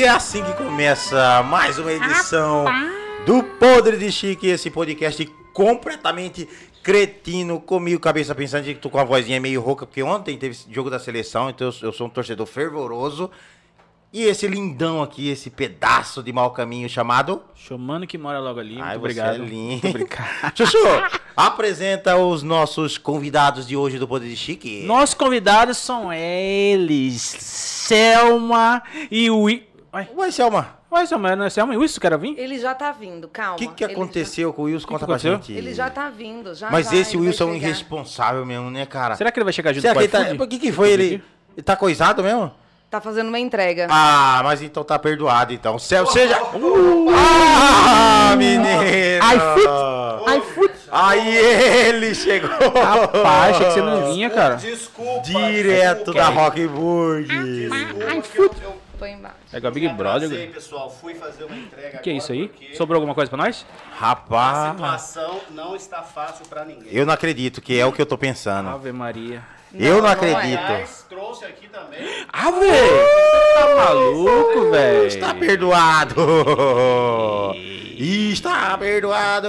E é assim que começa mais uma edição do Podre de Chique, esse podcast completamente cretino, comigo, cabeça pensante, que tô com a vozinha meio rouca, porque ontem teve jogo da seleção, então eu, eu sou um torcedor fervoroso. E esse lindão aqui, esse pedaço de mau caminho chamado. Chamando que mora logo ali. Ai, Muito você obrigado. é lindo. Muito obrigado. Chuchu, apresenta os nossos convidados de hoje do Poder de Chique. Nossos convidados são eles: Selma e o. I- Ué, Ué, Selma, ué, Selma, não é Selma e o Wilson que era vir? Ele já tá vindo, calma. o que, que aconteceu com o Wilson? Conta que pra aconteceu? gente. Já, ele já tá vindo, já Mas vai, esse Wilson é um irresponsável mesmo, né, cara? Será que ele vai chegar junto Será com que o tá... iFood? Por que que foi? Ele... ele tá coisado mesmo? Tá fazendo uma entrega. Ah, mas então tá perdoado, então. Céu, seja... Ah, menino! iFood. Aí ele chegou! Rapaz, achei que você não vinha, cara. Desculpa. Direto da Rockburg. Desculpa. que eu, eu Põe embaixo. É igual Big Brother. atrasei, pessoal. Fui fazer uma entrega O que é isso aí? porque Sobrou alguma coisa pra nós? A Rapaz, situação não está fácil pra ninguém. eu não acredito que é o que eu tô pensando. Ave Maria. Eu não não é. acredito. Aliás, trouxe aqui também. Ah, velho! Tá maluco, velho? Está perdoado! Está perdoado!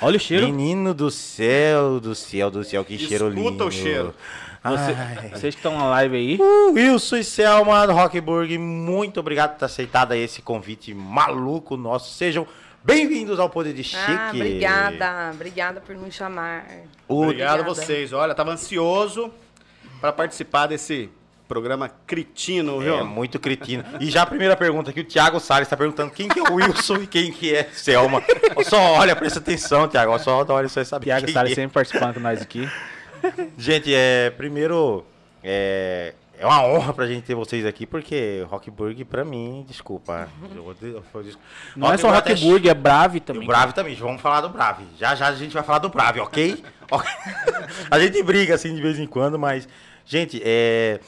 Olha o cheiro. Menino do céu, do céu, do céu, que cheiro lindo. Escuta o cheiro. Você- vocês que estão na live aí. Uh, Wilson e Selma do Rockburg, muito obrigado por ter aceitado esse convite maluco nosso. Sejam bem-vindos ao Poder de Chique. Ah, obrigada. Obrigada por me chamar. Obrigado a vocês. Olha, tava ansioso para participar desse programa cretino, viu? É muito cretino. E já a primeira pergunta aqui, o Thiago Salles está perguntando quem que é o Wilson e quem que é Selma. Só olha, presta atenção, Thiago. Só olha, você sabe Thiago quem Salles é. sempre participando com nós aqui. Gente, é, primeiro, é, é uma honra pra gente ter vocês aqui, porque Rockburg, pra mim, desculpa. eu eu vou- Não é só Rockburg Rockburg, é Brave E também. o Brave também, vamos falar do Brave. Já já a gente vai falar do Brave, ok? A gente briga assim de vez em quando, mas. Gente, é,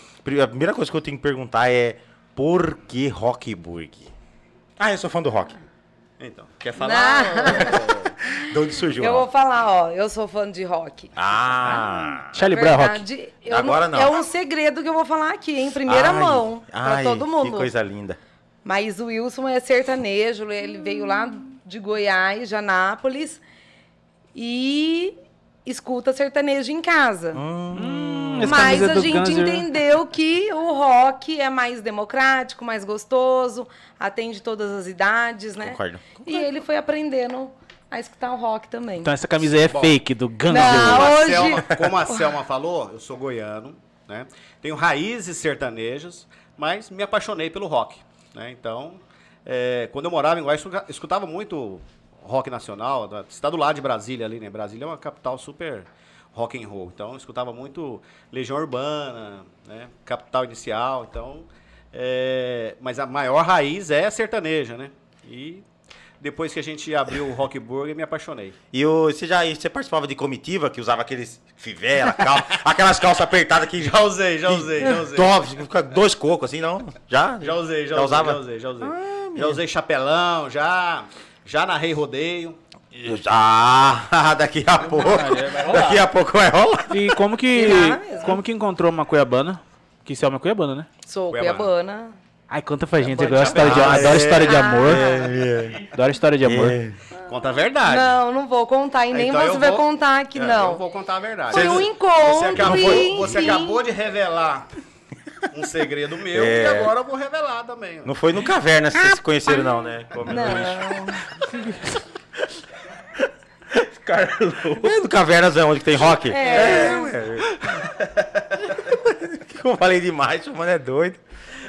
a primeira coisa que eu tenho que perguntar é por que Rockburg? Ah, eu sou fã do rock. Então, quer falar? De onde surgiu? Eu vou falar, ó, eu sou fã de rock. Ah! Charlie Brown Rock. verdade, eu Agora não. É um segredo que eu vou falar aqui, em primeira Ai, mão, pra ai, todo mundo. Que coisa linda. Mas o Wilson é sertanejo, ele veio lá de Goiás, de Anápolis, e escuta sertanejo em casa. Hum, essa Mas a do gente Guns entendeu que o rock é mais democrático, mais gostoso, atende todas as idades, né? Concordo. E ele foi aprendendo a escutar o rock também. Então essa camisa aí é Bom. fake, do Guns N'. Roses. Hoje- Selma, como a Selma falou, eu sou goiano, né? Tenho raízes sertanejas, mas me apaixonei pelo rock, né? Então, é, quando eu morava em Goiás, escutava muito rock nacional, está do lado de Brasília ali, né? Brasília é uma capital super rock and roll. Então, escutava muito Legião Urbana, né? Capital Inicial, então... é, mas a maior raiz é a sertaneja, né? E depois que a gente abriu o Rock Burger, me apaixonei. E o, você já você participava de comitiva que usava aqueles fivela, cal, aquelas calças apertadas que Já usei, já usei, já usei. top, fica dois cocos assim, não? Já? Já usei, já, Já usei, usava? já usei, já usei. já usei chapelão, já, já narrei rodeio. Já, daqui a pouco. Daqui a pouco vai rolar. E como que, como que encontrou uma cuiabana? Que Selma é cuiabana, né? Sou Cuiabana. cuiabana. Ai, conta pra gente. Eu gosto história de, Ah, adoro é. história de Ah. amor. Adoro história de amor. É. Conta a verdade. Não, não vou contar e nem Então você eu vai vou- contar aqui, É, não. Eu vou contar a verdade. Foi um Você- encontro Você acabou, e, você acabou de revelar um segredo meu É. e agora eu vou revelar também. Não foi no caverna que vocês se conheceram, não, né? Como Não. É no Cavernas é onde que tem rock? É. ué. Como eu falei demais, o mano é doido.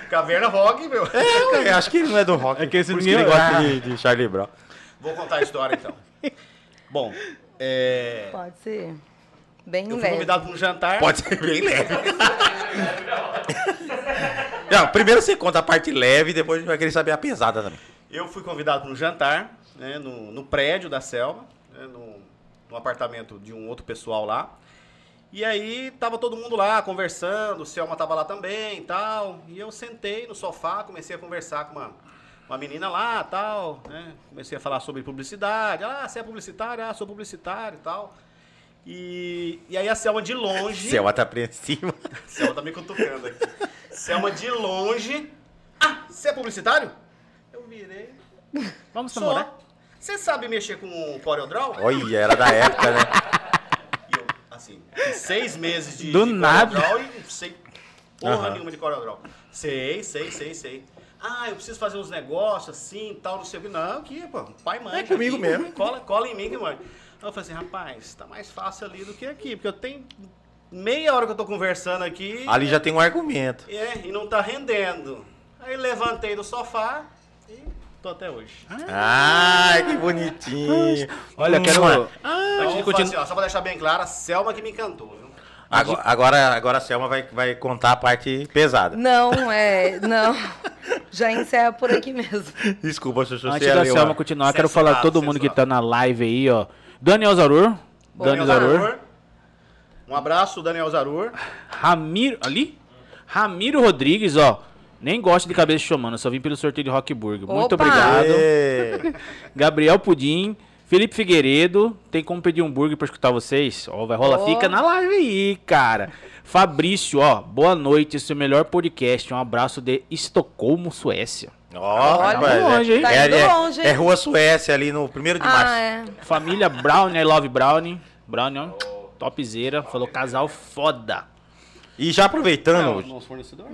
Caverna Rock, meu. É, ué, acho que ele não é do rock. É que esse que menino- gosta Ah. de, de Charlie Brown. Vou contar a história então. Bom, é, Pode ser. Bem eu fui leve. convidado para um jantar. Pode ser bem leve. Não, primeiro você conta a parte leve, depois a gente vai querer saber a pesada também. Eu fui convidado para um jantar né, no, no prédio da Selma, né, no, no apartamento de um outro pessoal lá. E aí tava todo mundo lá conversando, o Selma tava lá também e tal. E eu sentei no sofá, comecei a conversar com uma, uma menina lá tal, né? Comecei a falar sobre publicidade. Ah, você é publicitário? Ah, sou publicitário e tal. E, e aí a Selma de longe. Selma tá apreensiva. Selma tá me cutucando aqui. Selma de longe Ah, você é publicitário? Eu virei. Vamos Sou. namorar? Você sabe mexer com o CorelDRAW? Olha, era da época, né? E eu, assim, seis meses de, Do de nada. CorelDRAW e não sei porra Aham. nenhuma de CorelDRAW. Sei, sei, sei, sei. Ah, eu preciso fazer uns negócios assim, tal, não sei o que. Não, aqui, pô, pai mãe. É comigo mesmo. Cola, cola em mim que mãe. Eu falei assim, rapaz, tá mais fácil ali do que aqui, porque eu tenho meia hora que eu tô conversando aqui. Ali já tem um argumento. É, e não tá rendendo. Aí levantei do sofá tô até hoje. Ai, que bonitinho. Olha, eu quero. Antes de Então, assim, ó, só pra deixar bem claro, a Selma que me encantou, viu? Agora, agora, agora a Selma vai, vai contar a parte pesada. Não, é. Não. Já encerra por aqui mesmo. Desculpa, se você Antes da leu, Selma ó. continuar, eu quero Censurado, falar todo mundo que censurado. tá na live aí, ó. Daniel Zarur. Daniel Zarur. Um abraço, Daniel Zarur. Ramiro. Ali? Ramiro Rodrigues, ó. Nem gosto de cabeça chamando, só vim pelo sorteio de Rockburger. Muito obrigado. Gabriel Pudim. Felipe Figueiredo. Tem como pedir um hambúrguer pra escutar vocês? Ó, vai rolar. Ó. Fica na live aí, cara. Fabrício, ó. Boa noite. Esse é o melhor podcast. Um abraço de Estocolmo, Suécia. Ó, Olha, rapaz, longe, hein? Tá é, indo é- longe, hein? é Rua Suécia, ali no 1 de março. Ah, é. Família Brownie, I love Brownie. Brownie, ó. Topzera. Falou casal foda. E já aproveitando, nosso fornecedor?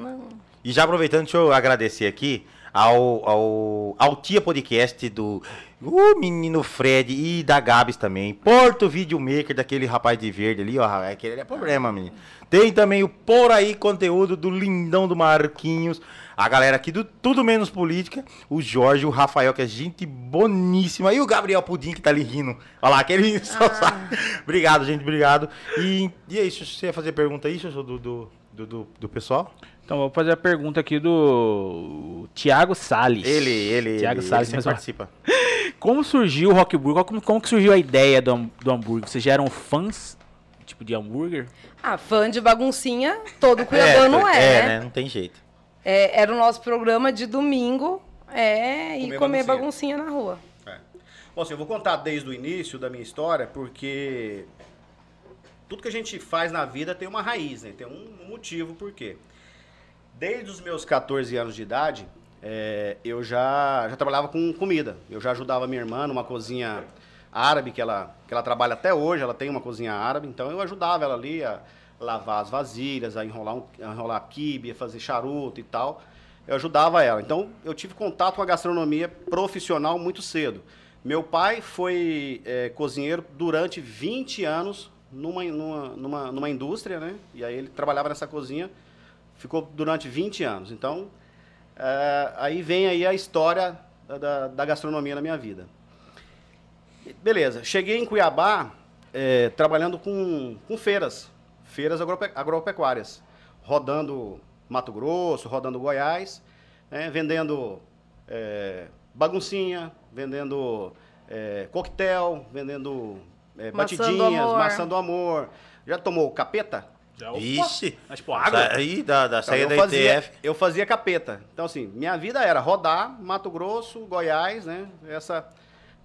E já aproveitando, deixa eu agradecer aqui ao, ao, ao Tia Podcast do o menino Fred e da Gabs também. Porto Videomaker, daquele rapaz de verde ali, ó. Aquele é problema, menino. Tem também o Por Aí Conteúdo do Lindão do Marquinhos. A galera aqui do Tudo Menos Política. O Jorge, o Rafael, que é gente boníssima. E o Gabriel Pudim, que tá ali rindo. Olha lá, aquele só sabe. Obrigado, gente, obrigado. E, e é isso, você ia fazer pergunta aí, do, do, do, do pessoal? Então, vou fazer a pergunta aqui do Tiago Salles. Ele, ele, Thiago ele, Salles, ele participa. Como surgiu o Rock Burger? Como, como que surgiu a ideia do, do hambúrguer? Vocês já eram fãs, tipo, de hambúrguer? Ah, fã de baguncinha, todo cuiabano é, é, né? né? Não tem jeito. É, era o nosso programa de domingo, é, e Comer comer baguncinha. baguncinha na rua. É. Bom, assim, eu vou contar desde o início da minha história, porque tudo que a gente faz na vida tem uma raiz, né? Tem um motivo por quê. Desde os meus 14 anos de idade, é, eu já, já trabalhava com comida. Eu já ajudava minha irmã numa cozinha árabe, que ela, que ela trabalha até hoje, ela tem uma cozinha árabe, então eu ajudava ela ali a lavar as vasilhas, a enrolar, um, a enrolar quibe, a fazer charuto e tal. Eu ajudava ela. Então, eu tive contato com a gastronomia profissional muito cedo. Meu pai foi é, cozinheiro durante 20 anos numa, numa, numa, numa indústria, né? E aí ele trabalhava nessa cozinha, ficou durante 20 anos. Então, é, aí vem aí a história da- da, gastronomia na minha vida. Beleza, cheguei em Cuiabá é, trabalhando com, com feiras, feiras agrope- agropecuárias, rodando Mato Grosso, rodando Goiás, né, vendendo é, baguncinha, vendendo coquetel, vendendo batidinhas, maçã do amor. Já tomou capeta? Já, Ixi. Mas, pô, água? Aí da, da Então, saída eu, da fazia, ITF. eu fazia capeta. Então, assim, minha vida era rodar Mato Grosso, Goiás, né? Essa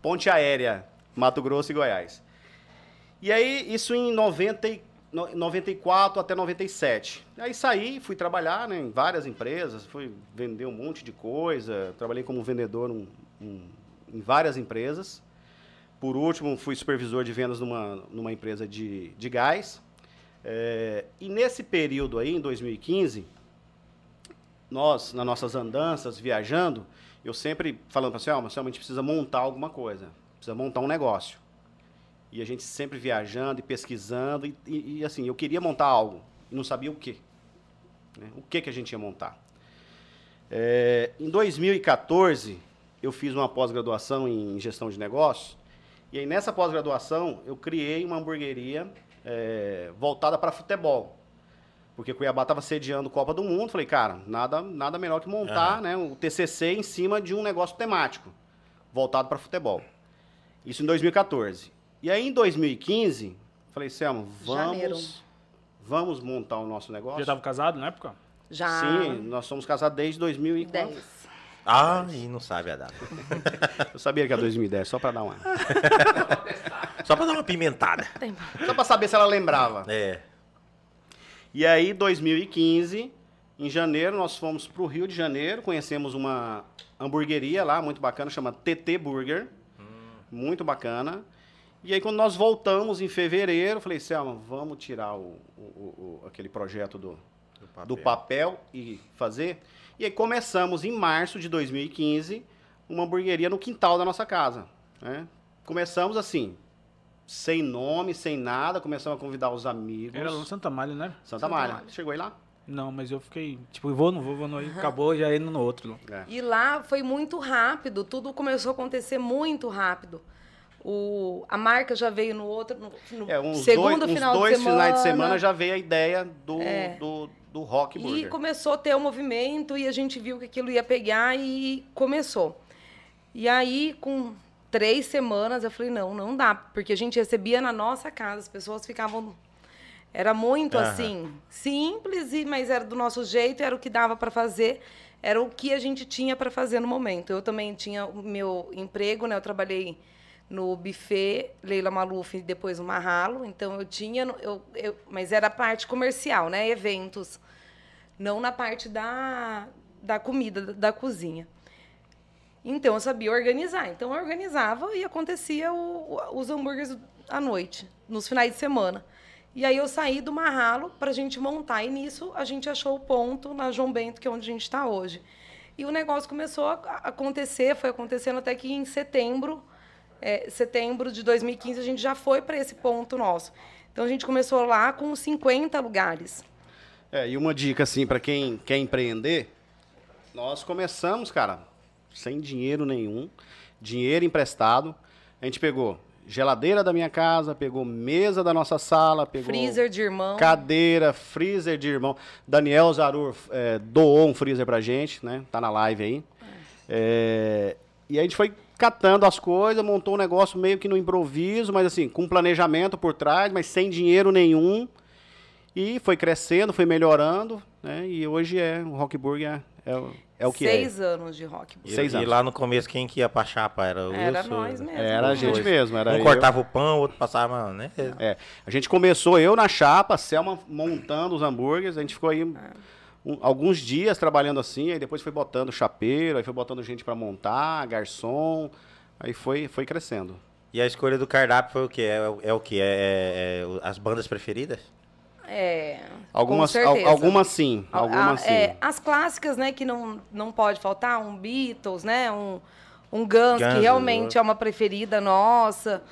ponte aérea, Mato Grosso e Goiás. E aí, isso em 90, e- no- 94 até 97. Aí saí, fui trabalhar né, em várias empresas, fui vender um monte de coisa, trabalhei como vendedor num- num- em várias empresas. Por último, fui supervisor de vendas numa, numa empresa de, de gás. É, e nesse período aí, em 2015, nós, nas nossas andanças, viajando, eu sempre falando para você, Selma, Selma, a gente precisa montar alguma coisa, precisa montar um negócio. E a gente sempre viajando e pesquisando, e, e- e, assim, eu queria montar algo, e não sabia o quê. né? O que, que a gente ia montar. É, em 2014, eu fiz uma pós-graduação em gestão de negócios, e aí nessa pós-graduação eu criei uma hamburgueria é, voltada para futebol. Porque Cuiabá estava sediando Copa do Mundo. Falei, cara, nada, nada melhor que montar Aham. né, o TCC em cima de um negócio temático, voltado para futebol. Isso em 2014. E aí em 2015, falei, Selma, Janeiro. vamos, vamos montar o nosso negócio? Já tava casado na época? Já. Sim, nós somos casados desde 2010. 10. Ah, e não sabe a data. Eu sabia que era 2010, só para dar uma. Só pra dar uma pimentada. Só para saber se ela lembrava. É. E aí, 2015, Em janeiro, nós fomos para o Rio de Janeiro, conhecemos uma hamburgueria lá, muito bacana, chama TT Burger. Muito bacana. E aí, quando nós voltamos em fevereiro, eu falei, Selma, vamos tirar o, o- o- aquele projeto do, do papel e fazer. E aí começamos em março de 2015 uma hamburgueria no quintal da nossa casa. né? Começamos assim, sem nome, sem nada, começamos a convidar os amigos. Era lá no Santa Malha, né? Santa, Santa Malha. Malha. Chegou aí lá? Não, mas eu fiquei, tipo, vou, não vou, vou, não. Aí acabou já indo no outro. É. E lá foi muito rápido, tudo começou a acontecer muito rápido. O, a marca já veio no outro, no, no É, uns segundo dois, uns final dois de semana. finais de semana já veio a ideia do, É. do, do Rock E Burger. começou a ter o movimento e a gente viu que aquilo ia pegar e começou. E aí, com três semanas, eu falei, não, não dá. Porque a gente recebia na nossa casa, as pessoas ficavam... Era muito Aham. assim, simples, e- mas era do nosso jeito, era o que dava para fazer, era o que a gente tinha para fazer no momento. Eu também tinha o meu emprego, né? Eu trabalhei no buffet Leila Maluf e depois no Marralo, então eu tinha, eu, eu, mas era a parte comercial, né? Eventos, não na parte da, da comida, da, da cozinha. Então eu sabia organizar. Então eu organizava e acontecia o- o- os hambúrgueres à noite, nos finais de semana. E aí eu saí do Marralo para a gente montar. E nisso a gente achou o ponto na João Bento, que é onde a gente está hoje. E o negócio começou a acontecer, foi acontecendo até que em setembro, é, setembro de 2015, a gente já foi para esse ponto nosso. Então a gente começou lá com 50 lugares. É, e uma dica, assim, para quem quer empreender, nós começamos, cara, sem dinheiro nenhum, dinheiro emprestado. A gente pegou geladeira da minha casa, pegou mesa da nossa sala, pegou Freezer de irmão. cadeira, freezer de irmão. Daniel Zarur é, doou um freezer pra gente, né? Tá na live aí. É, e a gente foi catando as coisas, montou um negócio meio que no improviso, mas assim, com planejamento por trás, mas sem dinheiro nenhum. E foi crescendo, foi melhorando, né? E hoje é o Rockburg é, é, o- é o que Seis anos de rock. E, Seis e anos. lá no começo, quem que ia pra chapa? Era o Era Wilson? nós mesmo. é. Era a gente dois. mesmo, era Um eu. cortava o pão, o outro passava, né? É, a gente começou eu na chapa, a Selma montando os hambúrgueres, a gente ficou aí um- alguns dias trabalhando assim, aí depois foi botando chapeiro, aí foi botando gente pra montar, garçom, aí foi, foi crescendo. E a escolha do cardápio foi o quê? É, o- é o quê? É, é- é as bandas preferidas? É. Algumas, com al- algumas sim, algumas a- sim. é, as clássicas, né, que não, não pode faltar, um Beatles, né, um, um Guns, Guns, que realmente né? é uma preferida nossa.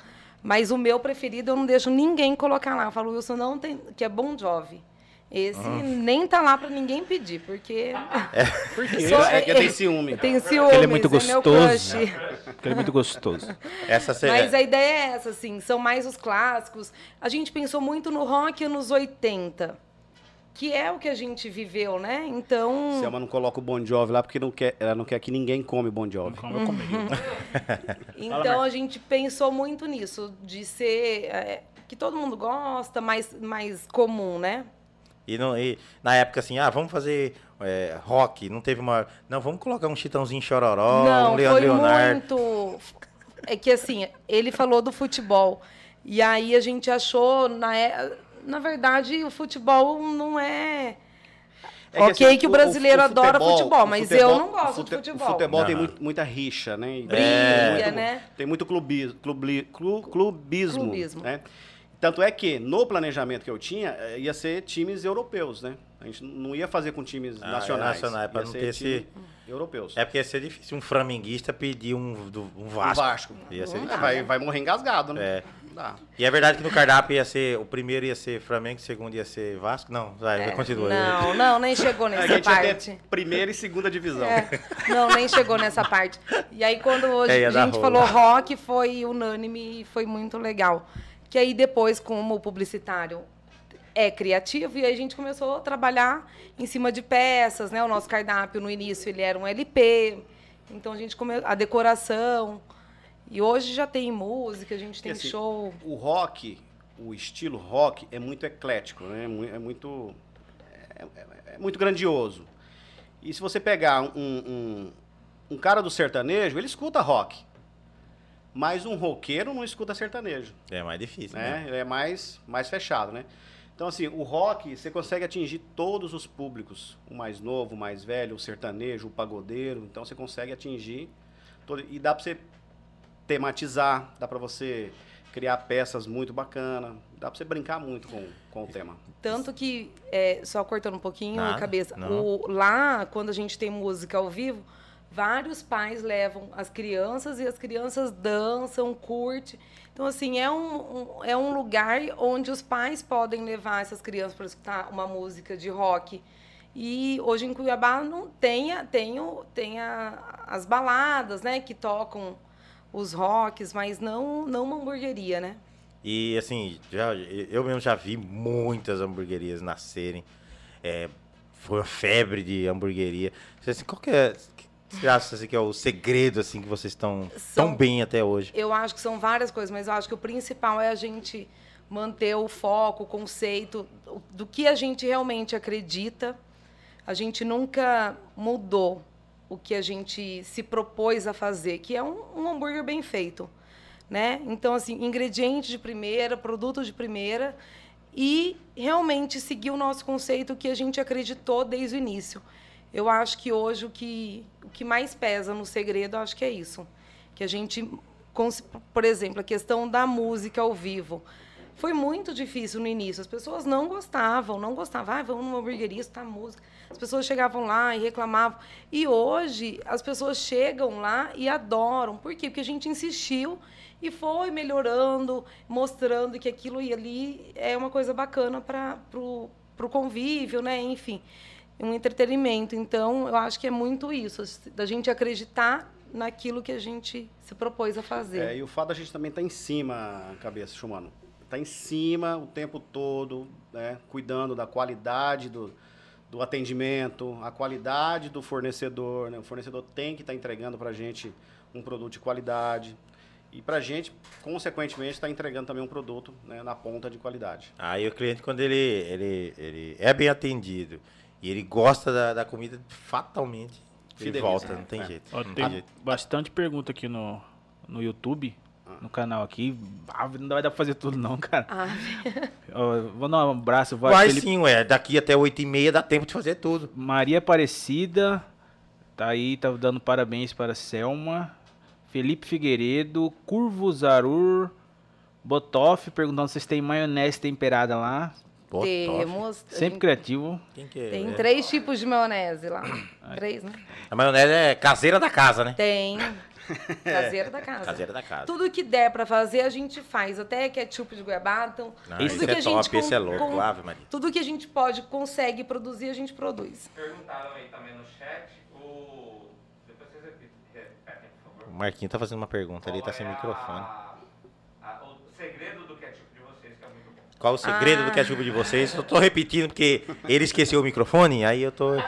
Mas o meu preferido eu não deixo ninguém colocar lá. Eu falo, Wilson, não tem, que é Bon Jovi. Esse nem tá lá pra ninguém pedir, porque... Por quê? Só- É que tem ciúme. Tem ciúmes, Ele é muito meu gostoso. crush. Porque ele é muito gostoso. Essa se- Mas a ideia é essa, assim, são mais os clássicos. A gente pensou muito no rock anos 80, que é o que a gente viveu, né? Então... Selma não coloca o Bon Jovi lá porque não quer, ela não quer que ninguém come Bon Jovi. Como eu comi. Então a gente pensou muito nisso, de ser é, que todo mundo gosta, mais, mais comum, né? E, não- e na época, assim, ah, vamos fazer é, rock. Não teve uma. Não, vamos colocar um Chitãozinho Chororó, Não, um Leandro foi Leonardo. muito. É que assim, ele falou do futebol. E aí a gente achou, na, é- na verdade, o futebol não é. É ok, assim, que o brasileiro adora futebol, o mas futebol- eu não gosto o fute- de futebol. O futebol tem Não. muito- muita rixa, né? Briga, tem muito- né? Tem muito clubismo, clubi- clu- clubismo, Clubismo. né? Tanto é que, no planejamento que eu tinha, eh, ia ser times europeus, né? A gente não ia fazer com times Ah, é nacionais. nacional, é pra ia não ser ter esse- europeus. É porque ia ser difícil um flamenguista pedir um, do- um Vasco. Vasco. Ia ser É, difícil. vai, vai morrer engasgado, né? É. Não dá. E é verdade que no cardápio ia ser. O primeiro ia ser Flamengo, o segundo ia ser Vasco? Não, vai, continua. É, Não, não, nem chegou A nessa gente ia parte. ter primeira e segunda divisão. É, não, nem chegou nessa parte. E aí, quando hoje É, ia a gente falou rock, foi unânime e foi muito legal. Que aí, depois, como o publicitário é criativo, e aí a gente começou a trabalhar em cima de peças, né? O nosso cardápio, no início, ele era um LP. Então, a gente começou... A decoração... E hoje já tem música, a gente tem assim, show. O rock, o estilo rock é muito eclético, né? É É muito, é, é- é muito grandioso. E se você pegar um, um, um cara do sertanejo, ele escuta rock. Mas um roqueiro não escuta sertanejo, É mais difícil, né? né? Ele é mais, mais fechado, né? Então, assim, o rock, você consegue atingir todos os públicos. O mais novo, o mais velho, o sertanejo, o pagodeiro. Então, você consegue atingir. Todo, e dá pra você tematizar, dá pra você criar peças muito bacanas. Dá pra você brincar muito com, com o tema. Tanto que, é, só cortando um pouquinho a Nada, cabeça, não. o- lá, quando a gente tem música ao vivo, vários pais levam as crianças e as crianças dançam, curte. Então, assim, é um, um- é um lugar onde os pais podem levar essas crianças para escutar uma música de rock. E hoje em Cuiabá não tem, tem, tem a- as baladas, né, que tocam os rocks, mas não, não uma hamburgueria, né? E assim, já, eu mesmo já vi muitas hamburguerias nascerem. É, foi uma febre de hamburgueria. Assim, qual que é. Você acha assim, que é o segredo assim que vocês estão São- tão bem até hoje? Eu acho que são várias coisas, mas eu acho que o principal é a gente manter o foco, o conceito do- que a gente realmente acredita. A gente nunca mudou o que a gente se propôs a fazer, que é um, um hambúrguer bem feito, né? Então assim, ingrediente de primeira, produto de primeira e realmente seguir o nosso conceito que a gente acreditou desde o início. Eu acho que hoje o que, o que mais pesa no segredo, acho que é isso. Que a gente, por exemplo, a questão da música ao vivo. Foi muito difícil no início. As pessoas não gostavam, não gostavam. Ah, vamos numa hamburgueria, escutar música. As pessoas chegavam lá e reclamavam. E hoje, as pessoas chegam lá e adoram. Por quê? Porque a gente insistiu e foi melhorando, mostrando que aquilo ali é uma coisa bacana para o convívio, né? Enfim, um entretenimento. Então, eu acho que é muito isso, da gente acreditar naquilo que a gente se propôs a fazer. É, e o fato da gente também estar em cima, cabeça, Chumano. Tá em cima o tempo todo, né? Cuidando da qualidade do, do atendimento, a qualidade do fornecedor. Né? O fornecedor tem que estar entregando para a gente um produto de qualidade. E para a gente, consequentemente, está entregando também um produto né, na ponta de qualidade. Aí o cliente, quando ele, ele, ele é bem atendido e ele gosta da, da comida, fatalmente ele Fideliza. volta, não tem É. jeito. Ó, não tem jeito. bastante pergunta aqui no, no YouTube, no canal aqui. Ah, não vai dar pra fazer tudo não, cara. Ah, Ó, vou dar um abraço. Vai, Vai Felipe- sim, ué. Daqui até 8 e meia dá tempo de fazer tudo. Maria Aparecida tá aí, tá dando parabéns para Selma. Felipe Figueiredo, Curvo Zarur, Botoff, perguntando se vocês têm maionese temperada lá. Pô, top. temos. a Sempre gente criativo. Quem que é? Tem É. três tipos de maionese lá. Três, né? A maionese é caseira da casa, né? Tem. Caseira da casa. Caseira da casa. Tudo que der pra fazer, a gente faz. Até ketchup de goiabada. Então, Não, tudo esse que é a gente top, esse é com- louco, com- Ave Maria. Tudo que a gente pode, consegue produzir, a gente produz. Perguntaram aí também no chat o. Depois vocês repetem, por O favor. Marquinhos tá fazendo uma pergunta, ele tá sem é a- microfone. a- o segredo do ketchup de vocês, que é muito bom. Qual o segredo Ah. do ketchup de vocês? Eu tô repetindo porque ele esqueceu o microfone, aí eu tô.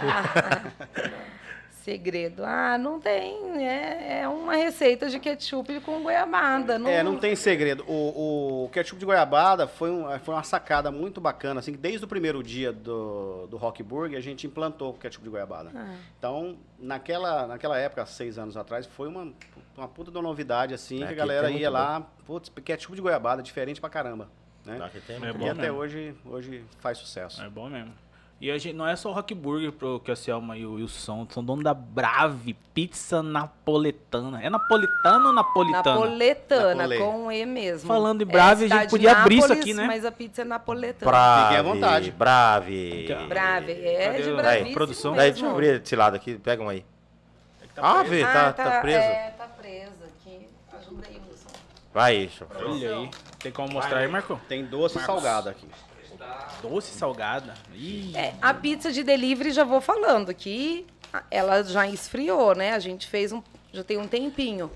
Segredo. Ah, não tem. É, é uma receita de ketchup com goiabada. Não, É, não tem segredo. O, o ketchup de goiabada foi, um, foi uma sacada muito bacana, assim, desde o primeiro dia do, do Rock Burger a gente implantou o ketchup de goiabada. Ah. Então, naquela, naquela época, seis anos atrás, foi uma, uma puta de uma novidade, assim, É, que a galera ia lá, putz, ketchup de goiabada, diferente pra caramba. Né? Aqui tem É bom e bom. até mesmo. hoje, hoje faz sucesso. É bom mesmo. E a gente, não é só o Rock Burger pro que a Selma e o Wilson são dono da Brave Pizza Napoletana. É napolitana ou napolitana? Napoletana, Napole. com E mesmo. Falando em Brave, a gente cidade de podia abrir isso Nápoles, aqui, né? Mas a pizza é napoletana. Brave, Fiquem à vontade. Brave. Brave. É Cadê de bravíssimo produção? mesmo. Daí, deixa eu abrir esse lado aqui, pega um aí. Ah, vê, tá, tá preso. É, tá preso aqui. Ajuda aí, Wilson. Vai, deixa. Olha aí. Tem como mostrar aí, Marco? Tem doce salgado aqui. Doce salgada. Ih, É, a pizza de delivery, já vou falando, que ela já esfriou, né? A gente fez um. Já tem um tempinho.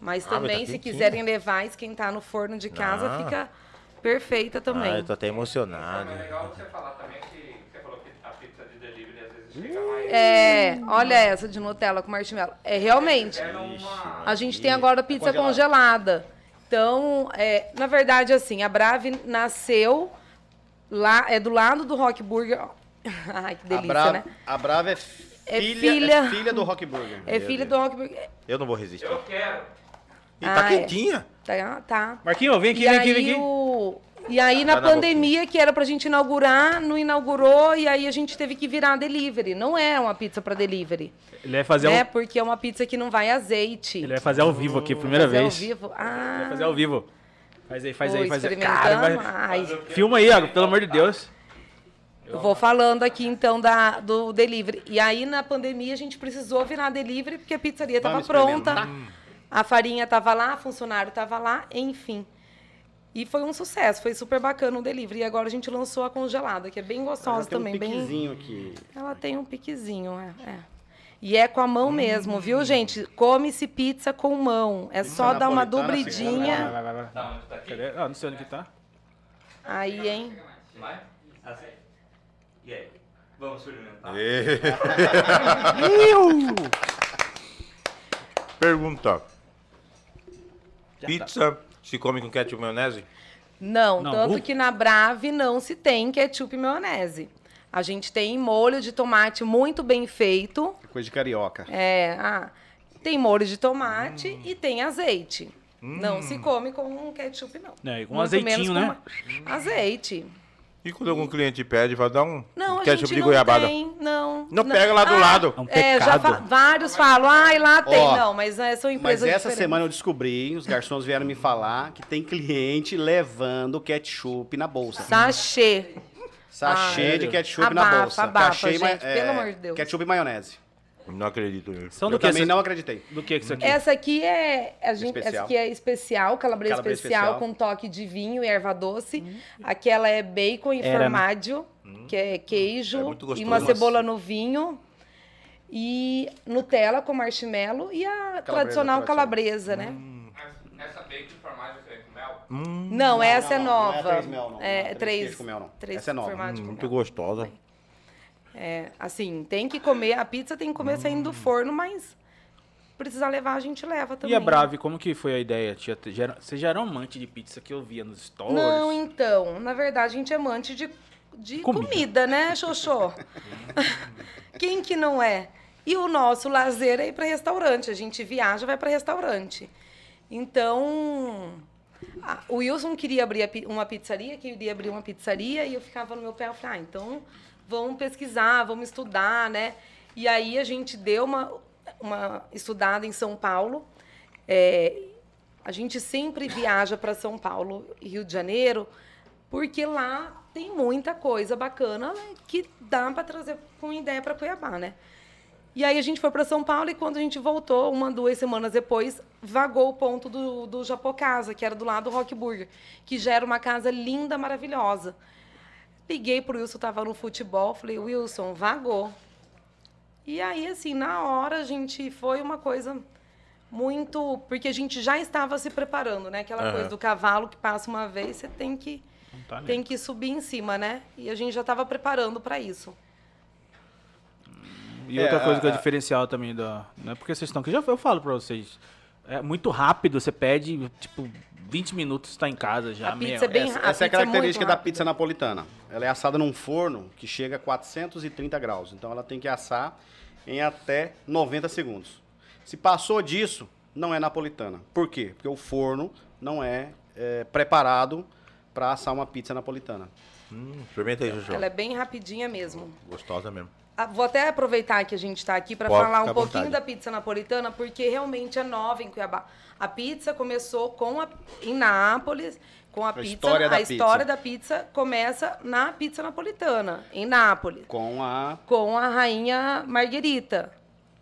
Mas Ah, mas também, tá se quiserem levar, esquentar no forno de casa, Ah. fica perfeita também. Ah, eu tô até emocionado. É legal você falar também que você falou que a pizza de delivery às vezes chega mais. É, olha essa de Nutella com marshmallow. É realmente. É. A gente tem agora pizza congelada. Então, é, na verdade, assim, a Brave nasceu lá, é do lado do Rock Burger. Ai, que a, delícia, Bra né? a Brava é É filha, filha- é filha do Rock Burger. É filho do Rock Burger. Eu não vou resistir. Eu quero. E tá Ah, é. quentinha. Tá, tá. Marquinho, vem aqui, e vem aqui, vem aqui. o... E aí, na pandemia, que era pra gente inaugurar, não inaugurou, e aí a gente teve que virar delivery. Não é uma pizza pra delivery. Ele vai fazer, né? ao, Porque é uma pizza que não vai azeite. ele vai fazer ao vivo aqui, primeira Fazer vez. Ao vivo? Ele Ah, vai fazer ao vivo. Faz aí, faz tô aí, faz aí. Cara, vai- Ai, Filma aí, Iago, pelo amor de Deus. eu vou falando aqui, então, da, do delivery. E aí, na pandemia, a gente precisou virar delivery, porque a pizzaria estava pronta. A farinha estava lá, funcionário estava lá, enfim. E foi um sucesso, foi super bacana o delivery. E agora a gente lançou a congelada, que é bem gostosa Ela tem também. um bem... piquezinho aqui. Ela tem um piquezinho, é. é. E é com a mão mesmo, viu, gente? Come-se pizza com mão. É só dar uma Vai, dobridinha. vai, vai, vai. Tá, onde tá aqui? Cadê? Ah, não sei onde que tá. Aí, hein? Vai? Assim. E aí? Vamos experimentar. Pergunta. Já Pizza se come com ketchup e maionese? Não, Não, tanto uh. que na Brave não se tem ketchup e maionese. A gente tem molho de tomate muito bem feito. Coisa de carioca. É, ah, tem molho de tomate e tem azeite. Não se come com ketchup, não. É, e com Muito azeitinho, menos né? com Azeite. E quando algum cliente pede, vai dar um Não, a ketchup gente de não goiabada? tem, não. Não pega lá do lado. É um É, já pecado. fa- vários falam, ai, lá tem. Ó, não, mas é, são Mas empresas essa diferentes. semana eu descobri, os garçons vieram me falar que tem cliente levando ketchup na bolsa. Sachê. Sachê Ah, de ketchup na Abafa, bolsa. abafa, Cachê, gente, pelo amor de Deus. Ketchup e maionese. Não acredito nisso. São Eu do que? também essa- não acreditei. Do que que isso aqui? Essa aqui é a gente, Especial. essa aqui é especial, calabresa, Calabresa especial, especial. com toque de vinho e erva doce. Aquela é bacon e Era, formaggio, que é queijo É muito e gostoso. uma Nossa. cebola no vinho. E Nutella com marshmallow e a tradicional tradicional. calabresa, né? Essa- Essa bacon de formagem você com mel? Não, essa não, é não, não é nova. três mel, não. Não é É, três três, com mel, não. três Essa é nova. formaggio com Muito gostosa. É, assim, tem que comer, a pizza tem que comer saindo do forno, mas precisar levar, a gente leva também. E a Brave, como que foi a ideia? Tia? Já era- Você já era um amante de pizza que eu via nos stories? Não, então, na verdade, a gente é amante de, de Comida. comida. né, Xoxô? Quem que não é? E o nosso lazer é ir para restaurante. A gente viaja, vai para restaurante. Então, a- o Wilson queria abrir uma pizzaria, queria abrir uma pizzaria, e eu ficava no meu pé, eu falei, ah, então vamos pesquisar, vamos estudar, né? E aí a gente deu uma, uma estudada em São Paulo. É, a gente sempre viaja para São Paulo e Rio de Janeiro, porque lá tem muita coisa bacana né, que dá para trazer com ideia para Cuiabá, né? E aí a gente foi para São Paulo e quando a gente voltou, uma, duas semanas depois, vagou o ponto do, do Japocasa, que era do lado do Rock Burger, que já era uma casa linda, maravilhosa. Liguei pro Wilson, tava no futebol, falei, Wilson, vagou. E aí, assim, na hora a gente foi uma coisa muito. Porque a gente já estava se preparando, né? Aquela Aham. coisa do cavalo que passa uma vez, você tem que, tá, né? tem que subir em cima, né? E a gente já estava preparando para isso. E outra É, coisa que é a- a- diferencial também da. Não é porque vocês estão aqui, já eu falo pra vocês. É muito rápido, você pede, tipo, 20 minutos tá em casa já. A pizza é bem Essa, a essa é a é característica da rápida. pizza napolitana. Ela é assada num forno que chega a 430 graus. Então ela tem que assar em até 90 segundos. Se passou disso, não é napolitana. Por quê? Porque o forno não é, é, preparado para assar uma pizza napolitana. Hum, experimenta aí, Jojo. Ela é bem rapidinha mesmo. Gostosa mesmo. Ah, Vou até aproveitar que a gente está aqui para falar um pouquinho vontade. da pizza napolitana, porque realmente é nova em Cuiabá. A pizza começou com a, em Nápoles, com a, pizza. história da a história pizza. da pizza começa na pizza napolitana, em Nápoles, Com a. com a rainha Margherita,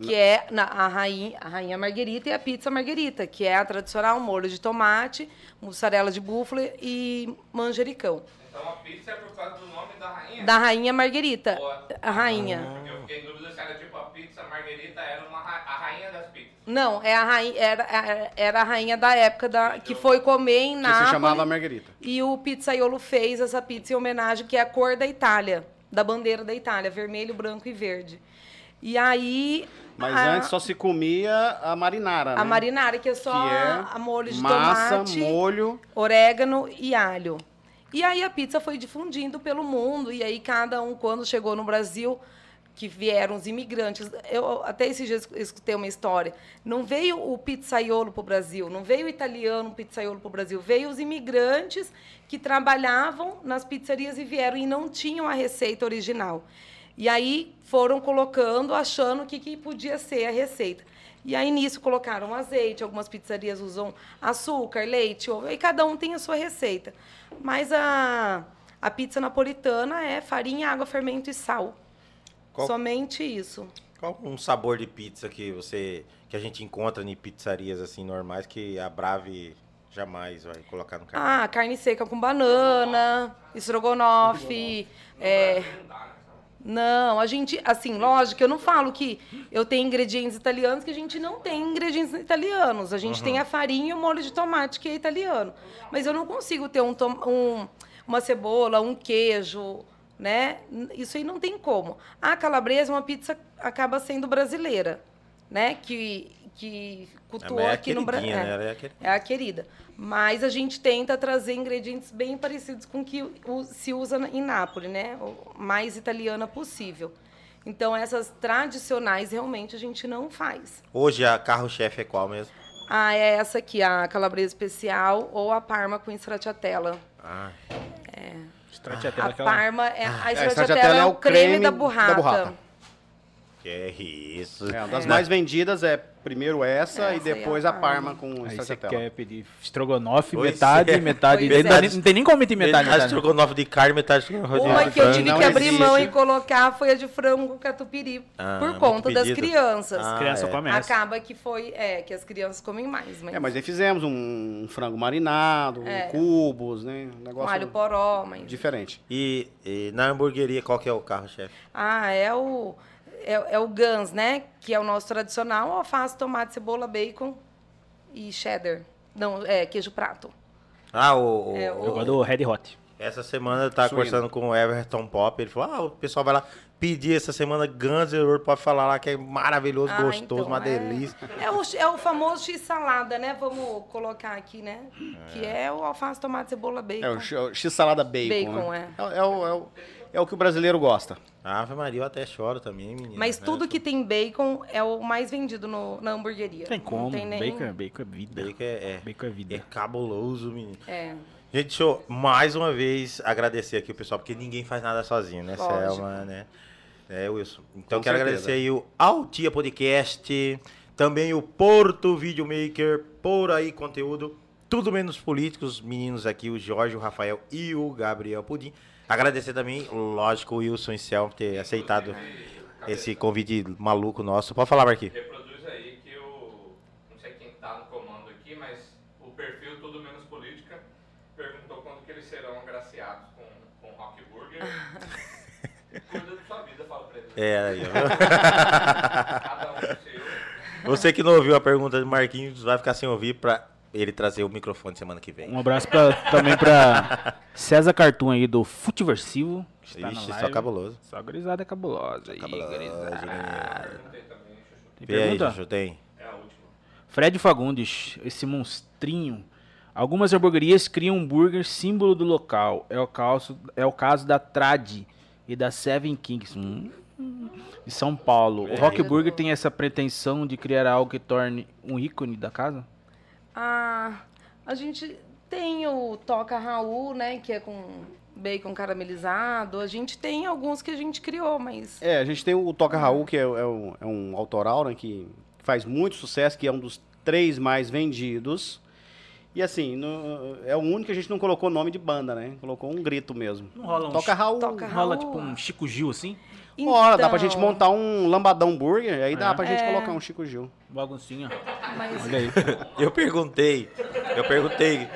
que é a, rainha, a rainha Margherita e a pizza Margherita, que é a tradicional molho de tomate, mussarela de búfala e manjericão. Então a pizza é por causa do nome da rainha? Da rainha Margherita, Boa. a rainha. Porque eu fiquei em dúvida se era tipo a pizza margarita era uma, ra- a rainha das pizzas. Não, é a rainha, era, era- a rainha da época da, que foi comer em Que Nápoles. se chamava Margarita. E o pizzaiolo fez essa pizza em homenagem, que é a cor da Itália, da bandeira da Itália, vermelho, branco e verde. E aí. Mas a, antes só se comia a marinara. A né? marinara, que é só que é a molho de massa, tomate, molho. orégano e alho. E aí a pizza foi difundindo pelo mundo, e aí cada um, quando chegou no Brasil, que vieram os imigrantes. Eu até esses dias escutei uma história. Não veio o pizzaiolo para o Brasil, não veio o italiano pizzaiolo para o Brasil, veio os imigrantes que trabalhavam nas pizzarias e vieram e não tinham a receita original. E aí foram colocando, achando que, que podia ser a receita. E aí nisso colocaram azeite, algumas pizzarias usam açúcar, leite, ovo, e cada um tem a sua receita. Mas a, a pizza napolitana é farinha, água, fermento e sal. Qual- Somente isso. Qual um sabor de pizza que você que a gente encontra em pizzarias assim normais que a Brave jamais vai colocar no carro? Ah, carne seca com banana, estrogonofe. É... Não, a gente, assim, lógico, eu não falo que eu tenho ingredientes italianos que a gente não tem ingredientes italianos. A gente tem a farinha e o molho de tomate que é italiano. Mas eu não consigo ter um, um- uma cebola, um queijo, né? Isso aí não tem como. A calabresa, uma pizza acaba sendo brasileira, né? Que, que cultuou é aqui no Brasil. queridinha, né? É. É a querida. Mas a gente tenta trazer ingredientes bem parecidos com o que se usa em Nápoles, né? O mais italiana possível. Então, essas tradicionais, realmente, a gente não faz. Hoje a carro-chefe é qual mesmo? Ah, é essa aqui, a calabresa especial ou a parma com stracciatella. Ah, Stracciatella, A aquela- parma, é, a stracciatella stracciatella é é o creme, creme da da burrata. burrata. que é isso. É, uma das É. mais vendidas é primeiro essa, Essa e e a depois a parma. parma com Aí você quer pedir estrogonofe, Pois metade, é. metade. Pois Não, dá é. não tem nem como meter metade, Metade metade. estrogonofe de carne, metade estrogonofe Uma de que eu tive não que abrir existe. mão e colocar foi a de frango catupiry, Ah, por conta das crianças. Ah, Criança é. come essa. Acaba que foi, é, que as crianças comem mais, mas, É, mas aí fizemos um frango marinado, É. cubos, né? Um negócio alho poró, mas... diferente. E, e na hamburgueria, qual que é o carro-chefe? Ah, é o, é, é o Guns, né? Que é o nosso tradicional, alface, tomate, cebola, bacon e cheddar. Não, é queijo prato. Ah, o, o- É, Eu gosto do Red Hot. essa semana eu tava Suíno. conversando com o Everton Pop, ele falou, ah, o pessoal vai lá pedir essa semana Guns N' Roses, pode falar lá que é maravilhoso, Ah, gostoso, então, uma é- delícia. É o, é o famoso x-salada, né? Vamos colocar aqui, né? Que é o alface, tomate, cebola, bacon. É o x- o x-salada bacon, Bacon, né? É. é o, é, o, é o que o brasileiro gosta. Ave Maria, eu até choro também, menina. Mas né? tudo que tem bacon é o mais vendido no- na hamburgueria. Tem Não como. tem nem... Bacon, é- bacon é vida. Bacon é, é, Bacon é vida. é cabuloso, menino. É. Gente, deixa eu mais uma vez agradecer aqui o pessoal, porque ninguém faz nada sozinho, né, Lógico. Selma, né? É, Wilson. Então, Com quero certeza. agradecer aí o Altia Podcast, também o Porto Videomaker, por aí conteúdo, tudo menos políticos, meninos aqui, o Jorge, o Rafael e o Gabriel Pudim. Agradecer também, lógico, o Wilson e Selma por ter aceitado esse convite maluco nosso. Pode falar, Marquinhos. Reproduz aí que o. Não sei quem tá no comando aqui, mas o perfil Tudo Menos Política perguntou quando que eles serão agraciados com, com Rock Burger. Cuida da sua vida, fala pra eles. É, aí, ó. Cada um seu. Você que não ouviu a pergunta de Marquinhos, vai ficar sem ouvir pra ele trazer o microfone semana que vem. Um abraço pra- também pra César Cartoon aí do Futiversivo. que está na Ixi, só cabuloso. Só gurizada cabulosa. Chuchu. Tem Vê aí, pergunta? Juju, tem. É a última. Fred Fagundes, esse monstrinho. Algumas hamburguerias criam hambúrguer símbolo do local. É o caso, é o caso da Trad e da Seven Kings. Hum, de São Paulo. O Rock Burger tem essa pretensão de criar algo que torne um ícone da casa? Ah, a gente tem o Toca Raul, né? Que é com bacon caramelizado. A gente tem alguns que a gente criou, mas... É, a gente tem o Toca Raul, que é, é um, é um autoral, né, que faz muito sucesso, que é um dos três mais vendidos. E assim, no- é o único que a gente não colocou nome de banda, né? Colocou um grito mesmo. Não rola um Toca Raul. Toca Rola Raul. tipo um Chico Gil assim? Ora, dá pra Então, gente montar um lambadão burger, aí dá É. pra gente É. colocar um Chico Gil. Baguncinha. Mas Olha aí. Eu perguntei, eu perguntei.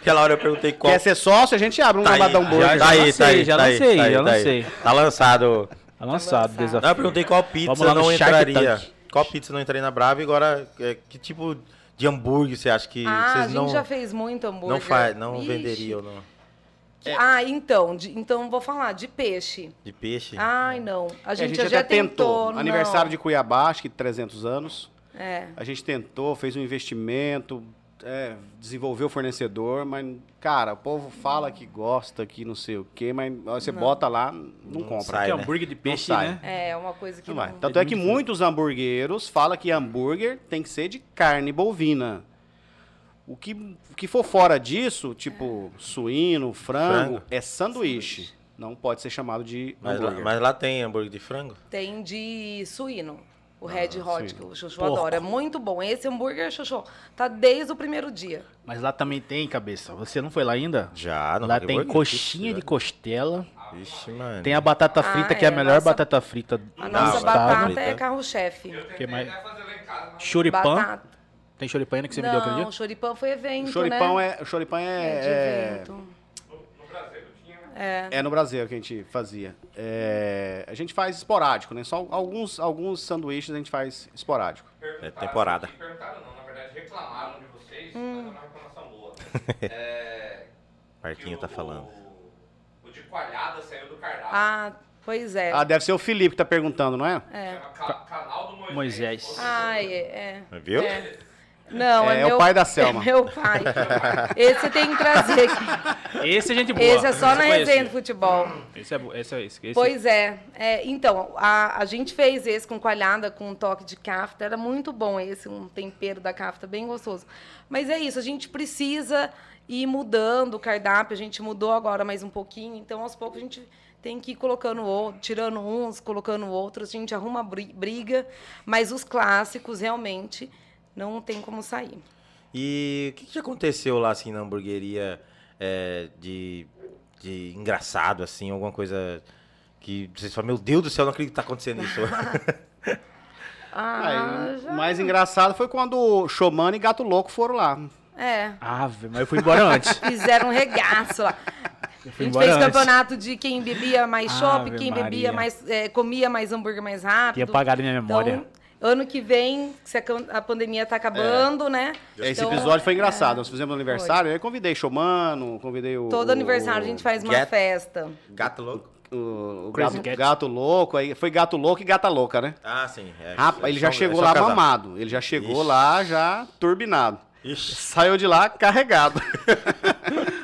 Aquela hora eu perguntei qual. Quer ser sócio, a gente abre um Tá aí, lambadão já, burger. tá aí, lancei, tá aí, já tá aí, lancei, tá aí, já tá aí. lancei. Tá lançado. Tá lançado o desafio. Não, eu perguntei qual pizza não entraria. Tank. Qual pizza não entraria na Brava e agora é, que tipo de hambúrguer você acha que Ah, a vocês gente não já fez muito hambúrguer. não faz, não Ixi. venderia ou não? Ah, então, de- então vou falar de peixe. De peixe? Ai, não. A É, gente, até já tentou. tentou. Aniversário não. de Cuiabá, acho que 300 anos. É. A gente tentou, fez um investimento, é, desenvolver o fornecedor, mas, cara, o povo fala que gosta, que não sei o quê, mas você bota lá, não, Não compra. sai, Que é né? hambúrguer de peixe, sai. né? É uma coisa que Não vai. não... Tanto é que muitos hamburgueiros falam que hambúrguer tem que ser de carne bovina. O que, o que for fora disso, tipo suíno, frango, Frango. é sanduíche. Não pode ser chamado de Mas lá, hambúrguer. mas lá tem hambúrguer de frango? Tem de suíno. O Red Hot, suíno. que o Chuchu Porco. adora. É muito bom. Esse hambúrguer, Chuchu, tá desde o primeiro dia. Mas lá também tem, cabeça. Você não foi lá ainda? Já, no lá tem coxinha Ixi, de costela. Vixe, mano. Tem a batata Ah, frita, que é a é, melhor nossa- batata frita A do nossa Não, batata é carro-chefe. Que mais? lá Choripã. Batata. Tem choripã ainda que você me deu aquele Não, dia? choripã foi evento, O choripão né? é, o choripão É é, de é, evento. no, no Brasil tinha, né? É. é no Brasil que a gente fazia. É, a gente faz esporádico, né? Só alguns, alguns sanduíches a gente faz esporádico. Perguntaram temporada. aqui, Perguntaram não, na verdade reclamaram de vocês, Hum. mas é uma reclamação boa. É, Marquinho que tá o- falando. O, o de coalhada saiu do cardápio. Ah, pois é. Ah, deve ser o Felipe que tá perguntando, não é? É. Chama ca canal do Moisés. Moisés. Ai, é. é. Viu? É. Não, É, é, é o meu, pai da Selma. É meu pai. Esse tem que trazer aqui. Esse é gente boa. Esse é só Esse na resenha do futebol. Esse é, esse é esse. esse. Pois é. É, então, a, a gente fez esse com coalhada, com um toque de cafta. Era muito bom esse, um tempero da cafta bem gostoso. Mas é isso, a gente precisa ir mudando o cardápio. A gente mudou agora mais um pouquinho. Então, aos poucos, a gente tem que ir colocando outro, tirando uns, colocando outros. A gente arruma bri- briga. Mas os clássicos, realmente, não tem como sair. E o que, que aconteceu lá, assim, na hamburgueria é, de, de engraçado, assim, alguma coisa que vocês falam, meu Deus do céu, não acredito que tá acontecendo isso. Ah, Aí, já. o mais engraçado foi quando o Xomano e Gato Louco foram lá. É. Ave, mas eu fui embora antes. Fizeram um regaço lá. A gente fez antes. campeonato de quem bebia mais chopp, Ave quem Maria. bebia mais, é, comia mais hambúrguer mais rápido. Tinha apagado minha memória. Então, ano que vem, se a, pandemia tá acabando, né? Esse Então, episódio foi é, engraçado. Nós fizemos um aniversário, aí eu convidei Xomano, convidei o. Todo o- aniversário a gente faz uma Get- festa. Gato louco? O, o Crazy gato, Cat. gato louco, aí foi gato louco e gata louca, né? Ah, sim. É, Rapaz, é ele já só- chegou é lá casal. mamado. Ele já chegou Ixi. lá já turbinado. Ixi. Saiu de lá carregado.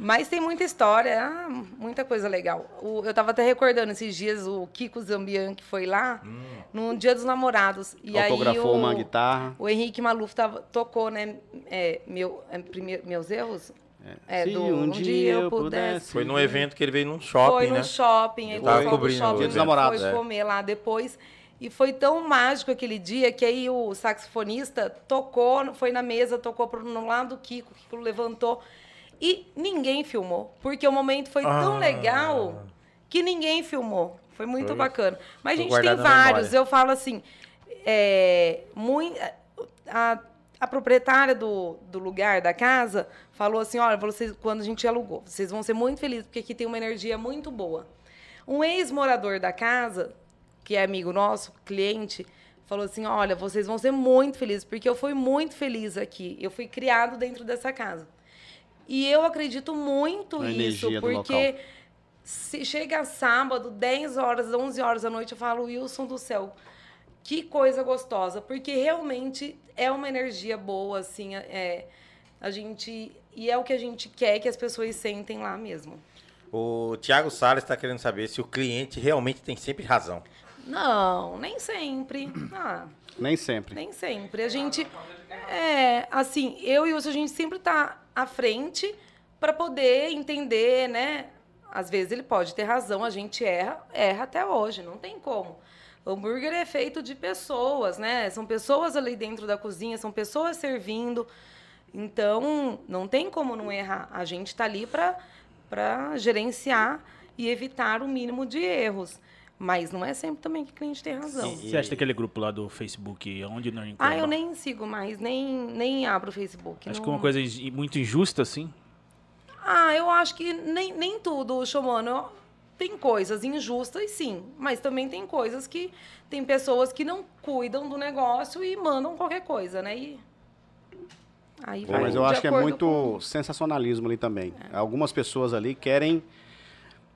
Mas tem muita história, ah, muita coisa legal. O- eu tava até recordando esses dias o Kiko Zambian que foi lá no Dia dos Namorados. E aí Autografou o, uma guitarra. O Henrique Maluf tava, tocou, né? É, meu, é, primeiro, meus erros? É, Se do um dia eu pudesse- Foi num evento que ele veio num shopping, foi no né? shopping, aí o tava cobrindo o shopping Dia dos Namorados, foi é. comer lá depois. E foi tão mágico aquele dia que aí o saxofonista tocou, foi na mesa, tocou pro, no lado do Kiko, o Kiko levantou. E ninguém filmou, porque o momento foi tão Ah. legal que ninguém filmou. Foi muito Foi. bacana. Mas a Ficou gente tem vários. Eu falo assim, é, mui- a, a proprietária do, do lugar, da casa, falou assim, olha, vocês, quando a gente alugou, vocês vão ser muito felizes, porque aqui tem uma energia muito boa. Um ex-morador da casa, que é amigo nosso, cliente, falou assim, olha, vocês vão ser muito felizes, porque eu fui muito feliz aqui. Eu fui criado dentro dessa casa. E eu acredito muito Na nisso, porque se chega sábado, 10 horas, 11 horas da noite, eu falo, Wilson do céu, que coisa gostosa, porque realmente é uma energia boa, assim, é, a gente, e é o que a gente quer que as pessoas sentem lá mesmo. O Thiago Salles está querendo saber se o cliente realmente tem sempre razão. Não, nem sempre. Ah, Nem sempre. nem sempre. A gente, é, assim, eu e o Wilson, a gente sempre tá à frente para poder entender, né? Às vezes ele pode ter razão, a gente erra, erra até hoje, não tem como. O hambúrguer é feito de pessoas, né? São pessoas ali dentro da cozinha, são pessoas servindo. Então, não tem como não errar. A gente está ali para gerenciar e evitar o mínimo de erros. Mas não é sempre também que o cliente tem razão. E- Você acha daquele grupo lá do Facebook, onde não Ah, eu nem sigo mais, nem, nem abro o Facebook. Acho não- que uma coisa muito injusta, assim. Ah, eu acho que nem, nem tudo, Xomano. Tem coisas injustas, sim. Mas também tem coisas que... Tem pessoas que não cuidam do negócio e mandam qualquer coisa, né? E... Aí vai mas eu acho que é muito com- sensacionalismo ali também. Algumas pessoas ali querem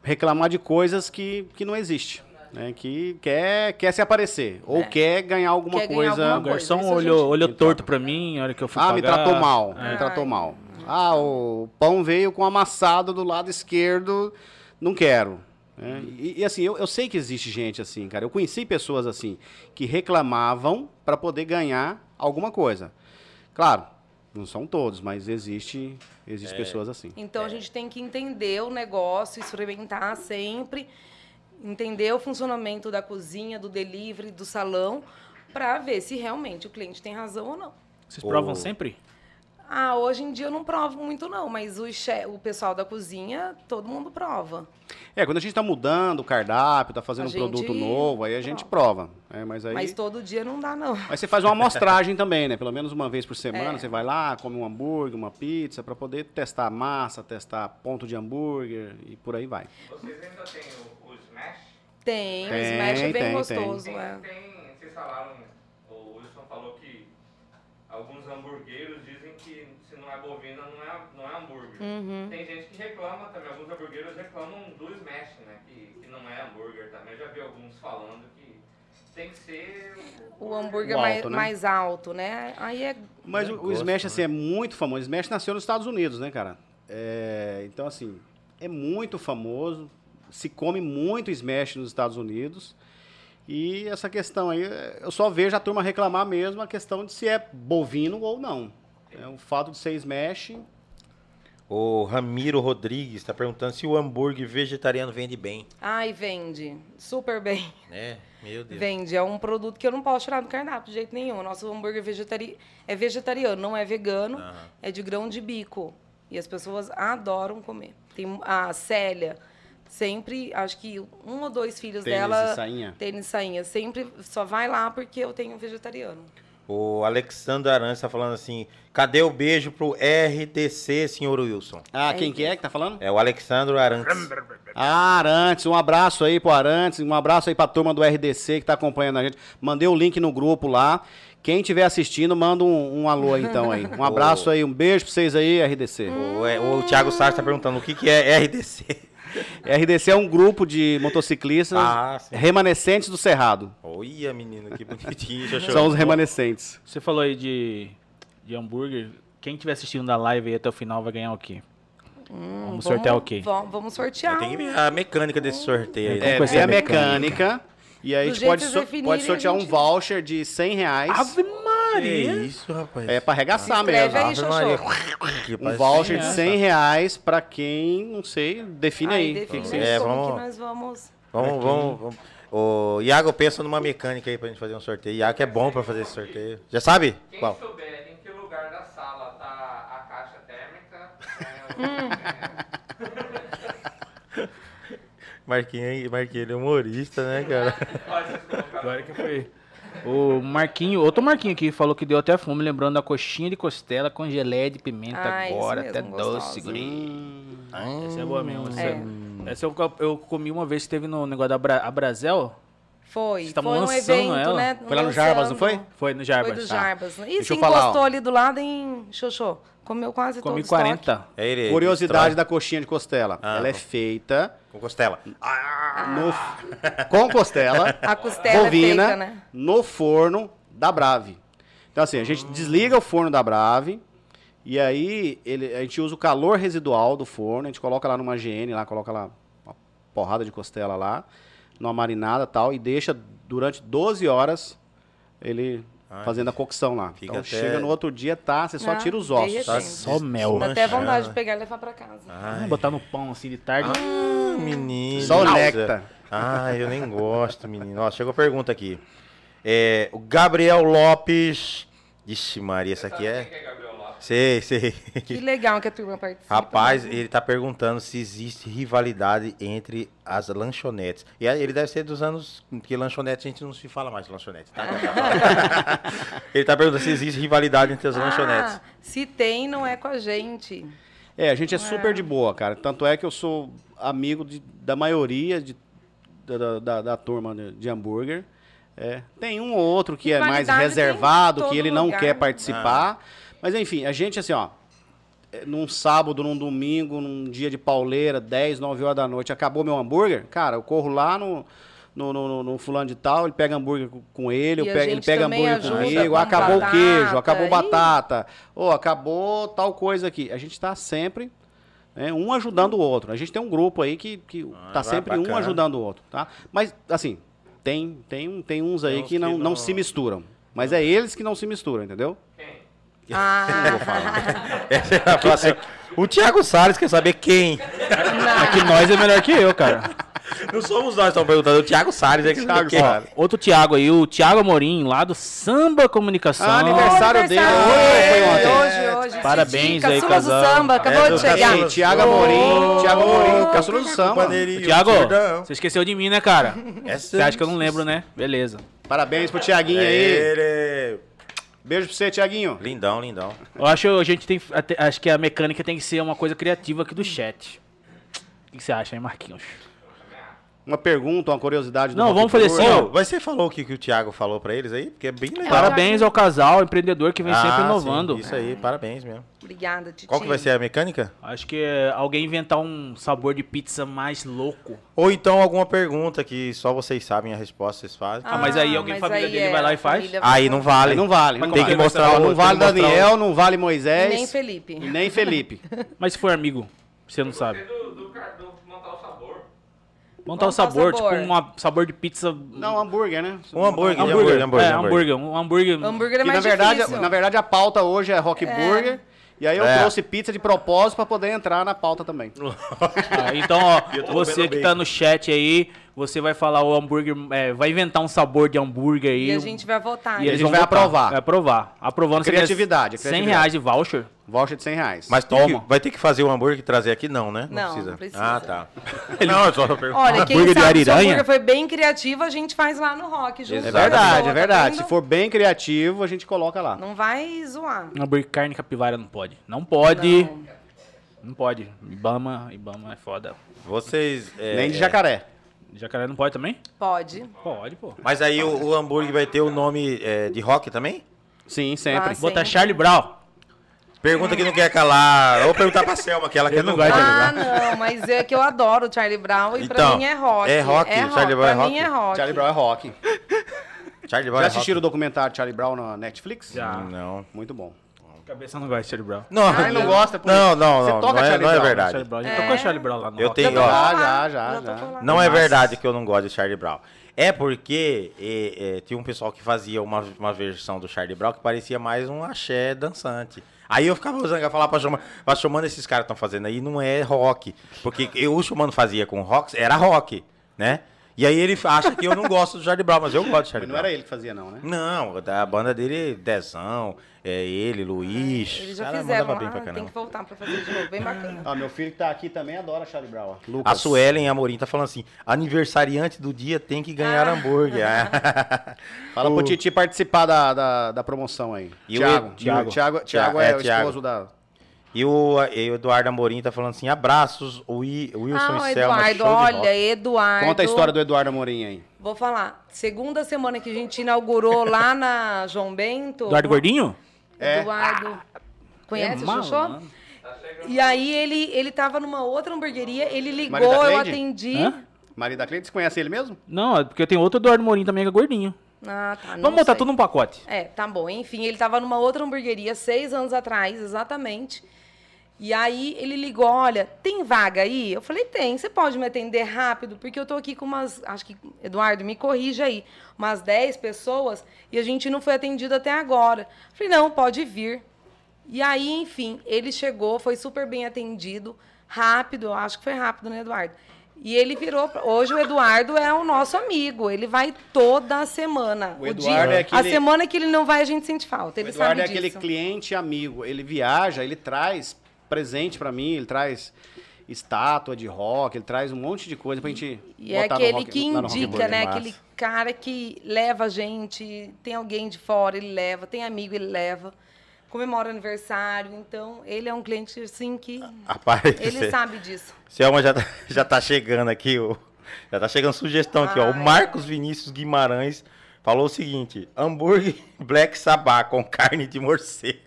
reclamar de coisas que, que não existem. Né, que quer, quer se aparecer. Ou É. quer ganhar alguma Quer ganhar coisa. alguma O coisa, garçom isso a olhou, gente- olhou torto pra mim, hora que eu fui Ah, me pagar. tratou mal. É. Me tratou mal. Ah, o pão veio com amassado do lado esquerdo. Não quero. né? E, e, assim, eu, eu sei que existe gente assim, cara. Eu conheci pessoas assim que reclamavam para poder ganhar alguma coisa. Claro, não são todos, mas existe, existe pessoas assim. Então a gente tem que entender o negócio, experimentar sempre, entender o funcionamento da cozinha, do delivery, do salão, para ver se realmente o cliente tem razão ou não. Vocês provam O- sempre? Ah, hoje em dia eu não provo muito não, mas o, che- o pessoal da cozinha, todo mundo prova. É, quando a gente tá mudando o cardápio, tá fazendo A um produto novo, aí a gente prova. né? Mas aí. Mas todo dia não dá não. Mas você faz uma amostragem também, né? Pelo menos uma vez por semana, É. você vai lá, come um hambúrguer, uma pizza, para poder testar massa, testar ponto de hambúrguer e por aí vai. Vocês ainda têm o? Tem, o Tem, smash é bem tem, gostoso, Tem, é. tem, vocês falaram, o Wilson falou que alguns hamburgueiros dizem que se não é bovina não é, não é hambúrguer. Uhum. Tem gente que reclama também, alguns hamburgueiros reclamam do Smash, né? Que, que não é hambúrguer também. Eu já vi alguns falando que tem que ser O hambúrguer O mais, alto, né? mais alto, né? Aí é Mas o, o Smash, né? assim, é muito famoso. O Smash nasceu nos Estados Unidos, né, cara? É, então, assim, é muito famoso. Se come muito Smash nos Estados Unidos. E essa questão aí, eu só vejo a turma reclamar mesmo a questão de se é bovino ou não. É, o fato de ser Smash, O Ramiro Rodrigues está perguntando se o hambúrguer vegetariano vende bem. Ai, vende. Super bem. né? Meu Deus. Vende. É um produto que eu não posso tirar do cardápio de jeito nenhum. Nosso hambúrguer vegetari... é vegetariano, não é vegano. Aham. É de grão de bico. E as pessoas adoram comer. Tem a Célia, sempre, acho que um ou dois filhos Tênis dela. e sainha. Tênis e sainha. Sempre só vai lá porque eu tenho vegetariano. O Alexandre Arantes está falando assim: cadê o beijo pro RDC, senhor Wilson? Ah, quem que é que tá falando? É o Alexandre Arantes. Ah, Arantes, um abraço aí pro Arantes, um abraço aí pra turma do RDC que tá acompanhando a gente. Mandei o link no grupo lá. Quem estiver assistindo, manda um, um alô aí, então aí. Um abraço aí, um beijo pra vocês aí, RDC. O, é, o Thiago Sá está perguntando o que, que é RDC. RDC é um grupo de motociclistas Ah, remanescentes do Cerrado. Olha, menino, que bonitinho. Eu São os remanescentes. Você falou aí de, de hambúrguer. Quem estiver assistindo da live aí até o final vai ganhar o quê? vamos sortear o quê? Vamos, vamos sortear. Tem que ver a mecânica desse sorteio aí. É, vê a a mecânica. E aí a Do gente pode, que definirem, pode sortear a um gente- voucher de 100 reais. Ave Que Maria! isso, rapaz. É pra arregaçar mesmo. aí, Xoxô. Um voucher de essa. 100 reais pra quem, não sei, define aí. Aí que define que É, como vamos- que nós vamos... Vamos, vamos, vamos. O Iago pensa numa mecânica aí pra gente fazer um sorteio. Iago que é bom pra fazer esse sorteio. Já sabe? Quem Qual? souber em que lugar da sala tá a caixa térmica, é, Marquinhos, aí, Marquinhos, ele é humorista, né, cara? Agora que foi. O Marquinho, outro Marquinho aqui, falou que deu até fome, lembrando da coxinha de costela com gelé de pimenta Ah, agora, mesmo, até doce, guri. Essa é boa mesmo. Essa, É. essa eu, eu comi uma vez que teve no negócio da Bra a Brasil. Foi, Vocês estavam foi um lançando evento, ela? né? Foi lá no Jarbas, não foi? Foi no Jarbas. Foi do tá. Jarbas. né? E Deixa se falar, encostou ali do lado em Xoxô. Comeu quase Comi todo o estoque. 40. É ele. Curiosidade destrói. da coxinha de costela. Ah, Ela é feita Com costela. no- com costela A costela bovina é feita, né? no forno da Brave. Então assim, a gente desliga o forno da Brave e aí ele, a gente usa o calor residual do forno, a gente coloca lá numa GN, lá coloca lá uma porrada de costela lá, numa marinada e tal e deixa durante 12 horas ele Ai, fazendo a cocção lá. fica Então até- chega no outro dia, tá, você só Ah, tira os ossos. derretendo. Só mel. Dá até Manchada. vontade de pegar e levar pra casa. Ai, botar no pão assim de tarde. ah, menino. Só o. Ah, eu nem gosto, menino. Ó, chegou a pergunta aqui. É, o Gabriel Lopes. Ixi, Maria, essa aqui Quem é. É? Sei, sei. Que legal que a turma participa. Rapaz, né? ele tá perguntando se existe rivalidade entre as lanchonetes. E aí ele deve ser dos anos. Porque lanchonete a gente não se fala mais de lanchonete, tá? ele tá perguntando se existe rivalidade entre as lanchonetes. Ah, se tem, não é com a gente. É, a gente é super de boa, cara. Tanto é que eu sou amigo de- da maioria de- da, da- da- da turma de, hambúrguer. É, tem um ou outro que é mais reservado, que ele não lugar, quer né? participar. Mas enfim, a gente assim, ó. é, Num sábado, num domingo, num dia de pauleira, 10, 9 horas da noite, acabou meu hambúrguer, cara, eu corro lá no, no, no, no- no fulano de tal, ele pega hambúrguer com- ele, eu a pego- ele pega hambúrguer comigo, com acabou batata, o queijo, acabou e- batata, ou acabou tal coisa aqui. A gente tá sempre né, um ajudando o outro. A gente tem um grupo aí que, que tá vai, sempre um bacana. ajudando o outro, tá? Mas, assim, tem, tem, tem uns aí Tem uns que, não, que não não- se misturam. Mas é eles que não se misturam, entendeu? Ah, Essa é a próxima. O Thiago Salles quer saber quem. É que nós é melhor que eu, cara. Não somos nós que estamos perguntando, o Thiago Salles é que sabe quem. Ó, outro Thiago aí, o Thiago Amorim, lá do Samba Comunicação. Ah, aniversário dele. aniversário Hoje, foi ontem. Hoje, hoje. Parabéns aí, caçula do casal. samba, acabou É, de chegar. Sim, Thiago Amorim, Thiago Amorim, caçula do samba. Thiago, você esqueceu de mim, né, cara? É Você acha que eu não lembro, né? Beleza. Parabéns pro Tiaguinho aí. Beijo pra você, Tiaguinho. Lindão, lindão. Eu acho que a gente tem. Acho que a mecânica tem que ser uma coisa criativa aqui do chat. O que você acha aí, Marquinhos? Uma pergunta, uma curiosidade. do Não, vamos fazer assim, ó. Mas você falou o que, que o Thiago falou pra eles aí? Porque é bem legal. Parabéns ao casal, empreendedor que vem Ah, sempre sim, inovando. isso aí, parabéns mesmo. Obrigada, Titi. Qual que vai ser a mecânica? Acho que é alguém inventar um sabor de pizza mais louco. Ou então alguma pergunta que só vocês sabem a resposta, vocês fazem. Ah, mas aí alguém família dele é, vai lá e faz? família Aí não vale. Aí não vale. Mas Não como vale. que vai ser? Não, Tem que vale mostrar Daniel, não vale Moisés. E nem Felipe. e nem Felipe. Mas se for amigo, você não sabe. Do, do, car- do montar o sabor. Montar o o sabor, tipo sabor. um sabor de pizza. Não, hambúrguer, né? Um hambúrguer, hambúrguer. hambúrguer, é, hambúrguer. hambúrguer. Um hambúrguer. Hambúrguer é Que, na mais verdade, difícil. na verdade, a pauta hoje é Rock Burger. E aí eu É. trouxe pizza de propósito pra poder entrar na pauta também. Ah, então, ó, você que tá bacon. no chat aí, você vai falar o hambúrguer, é, vai inventar um sabor de hambúrguer aí. E a gente vai votar. e eles eles vão vão votar. aprovar. Vai aprovar. Aprovando você ganha Criatividade, 100 criatividade. reais de voucher. Voucher de 100 reais. Mas Toma. que- vai ter que fazer o hambúrguer e trazer aqui? Não, né? Não, não precisa. Ah, tá. não, eu só. Olha, quem Hambúrguer de sabe se o ariranha? hambúrguer foi bem criativo, a gente faz lá no Rock. Junto É verdade, é verdade. tá Se vendo? for bem criativo, a gente coloca lá. Não vai zoar. Hambúrguer carne capivara não pode. Não pode. Não, Não. pode. Ibama, Ibama é foda. Vocês. é, Nem de é, jacaré. Jacaré não pode também? Pode. Pode, pô. Mas aí o, o hambúrguer vai ter o nome é, de rock também? Sim, sempre. Ah, Botar. Charlie Brown. Pergunta que não quer calar. Ou perguntar pra Selma, que ela quer não de Ah, não, mas é que eu adoro o Charlie Brown e pra Então, mim é rock. é rock, Charlie Brown pra é mim rock? é rock. Charlie Brown é rock. Charlie Brown Já é assistiram o rock? documentário Charlie Brown na Netflix? Já. Não. Muito bom. Cabeça não gosta de Charlie Brown. Não, Ah, ele não gosta, por Não, isso. não, Você não. toca não, é, Charlie não é Brown, verdade. Charlie Brown. Já É. tocou Charlie Brown lá no Eu rock. tenho- Já ó, já, já, já. lá. Não é verdade que eu não gosto de Charlie Brown. É porque é, é, tinha um pessoal que fazia uma, uma versão do Charlie Brown que parecia mais um axé dançante. Aí eu ficava usando, eu falava pra Xumano, pra Xumano, esses caras estão fazendo aí, não é rock. Porque eu, o Xumano fazia com rock, era rock, né? E aí ele acha que eu não gosto do Charlie Brown, mas eu gosto de Charlie Mas não Brown. era ele que fazia, não, né? Não, da banda dele, Dezão, é ele, Luiz. Eles já Cara, fizeram mandava bem pra tem que voltar pra fazer de novo, bem bacana. Ah, meu filho que tá aqui também adora Charlie Brown. ó. A Lucas. Suelen Amorim tá falando assim: aniversariante do dia tem que ganhar Ah. hambúrguer. Fala pro Titi participar da, da, da promoção aí. E o Thiago. Ed- Thiago, Thiago, Thiago É, é, o Thiago. esposo da... E o, e o Eduardo Amorim tá falando assim: abraços, o I- Wilson Ah, o e Selma. Eduardo, olha. Eduardo. Conta a história do Eduardo Amorim aí. Vou falar. Segunda semana que a gente inaugurou lá na João Bento. Eduardo Gordinho? É. Eduardo. Conhece É o malo, Xoxó? mano. E aí ele, ele tava numa outra hamburgueria, ele ligou, eu atendi. Hã? Maria da Cleide, você conhece ele mesmo? Não, é porque tem outro Eduardo Morim também que é gordinho. Ah, tá. Vamos botar sei. tudo num pacote. É, tá bom. Enfim, ele tava numa outra hamburgueria seis anos atrás, exatamente. E aí ele ligou, olha, tem vaga aí? Eu falei, tem, você pode me atender rápido? Porque eu tô aqui com umas, acho que, Eduardo, me corrija aí, umas 10 pessoas e a gente não foi atendido até agora. Eu falei, não, pode vir. E aí, enfim, ele chegou, foi super bem atendido, rápido, eu acho que foi rápido, né, Eduardo? E ele virou. Hoje o Eduardo é o nosso amigo. Ele vai toda semana. O Eduardo é A aquele- semana que ele não vai, a gente sente falta. O Ele Eduardo sabe é aquele cliente amigo. Ele viaja, ele traz presente pra mim, ele traz estátua de rock, ele traz um monte de coisa pra gente E é botar no aquele rock- que no Rock indica, Burger. né? Aquele cara que leva a gente. Tem alguém de fora, ele leva. Tem amigo, ele leva. Comemora aniversário. Então, ele é um cliente, assim, que. Rapaz, Ele sabe disso. Selma já tá, já tá chegando aqui, já tá chegando sugestão aqui, ó. O. Marcos Vinícius Guimarães falou o seguinte: hambúrguer Black Sabá com carne de morcego.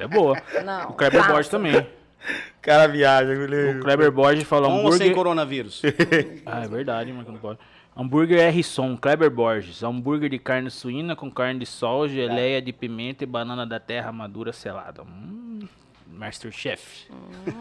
É boa. Não. O Kleber. Borges também. Cara viaja, O Guilherme. Kleber Borges falou Com ou sem hambúrguer. coronavírus? Ah, é verdade, mas que não pode. Hambúrguer R-Som, Kleber Borges. Hambúrguer de carne suína com carne de sol, geleia de pimenta e banana da terra madura selada. Hum, Masterchef.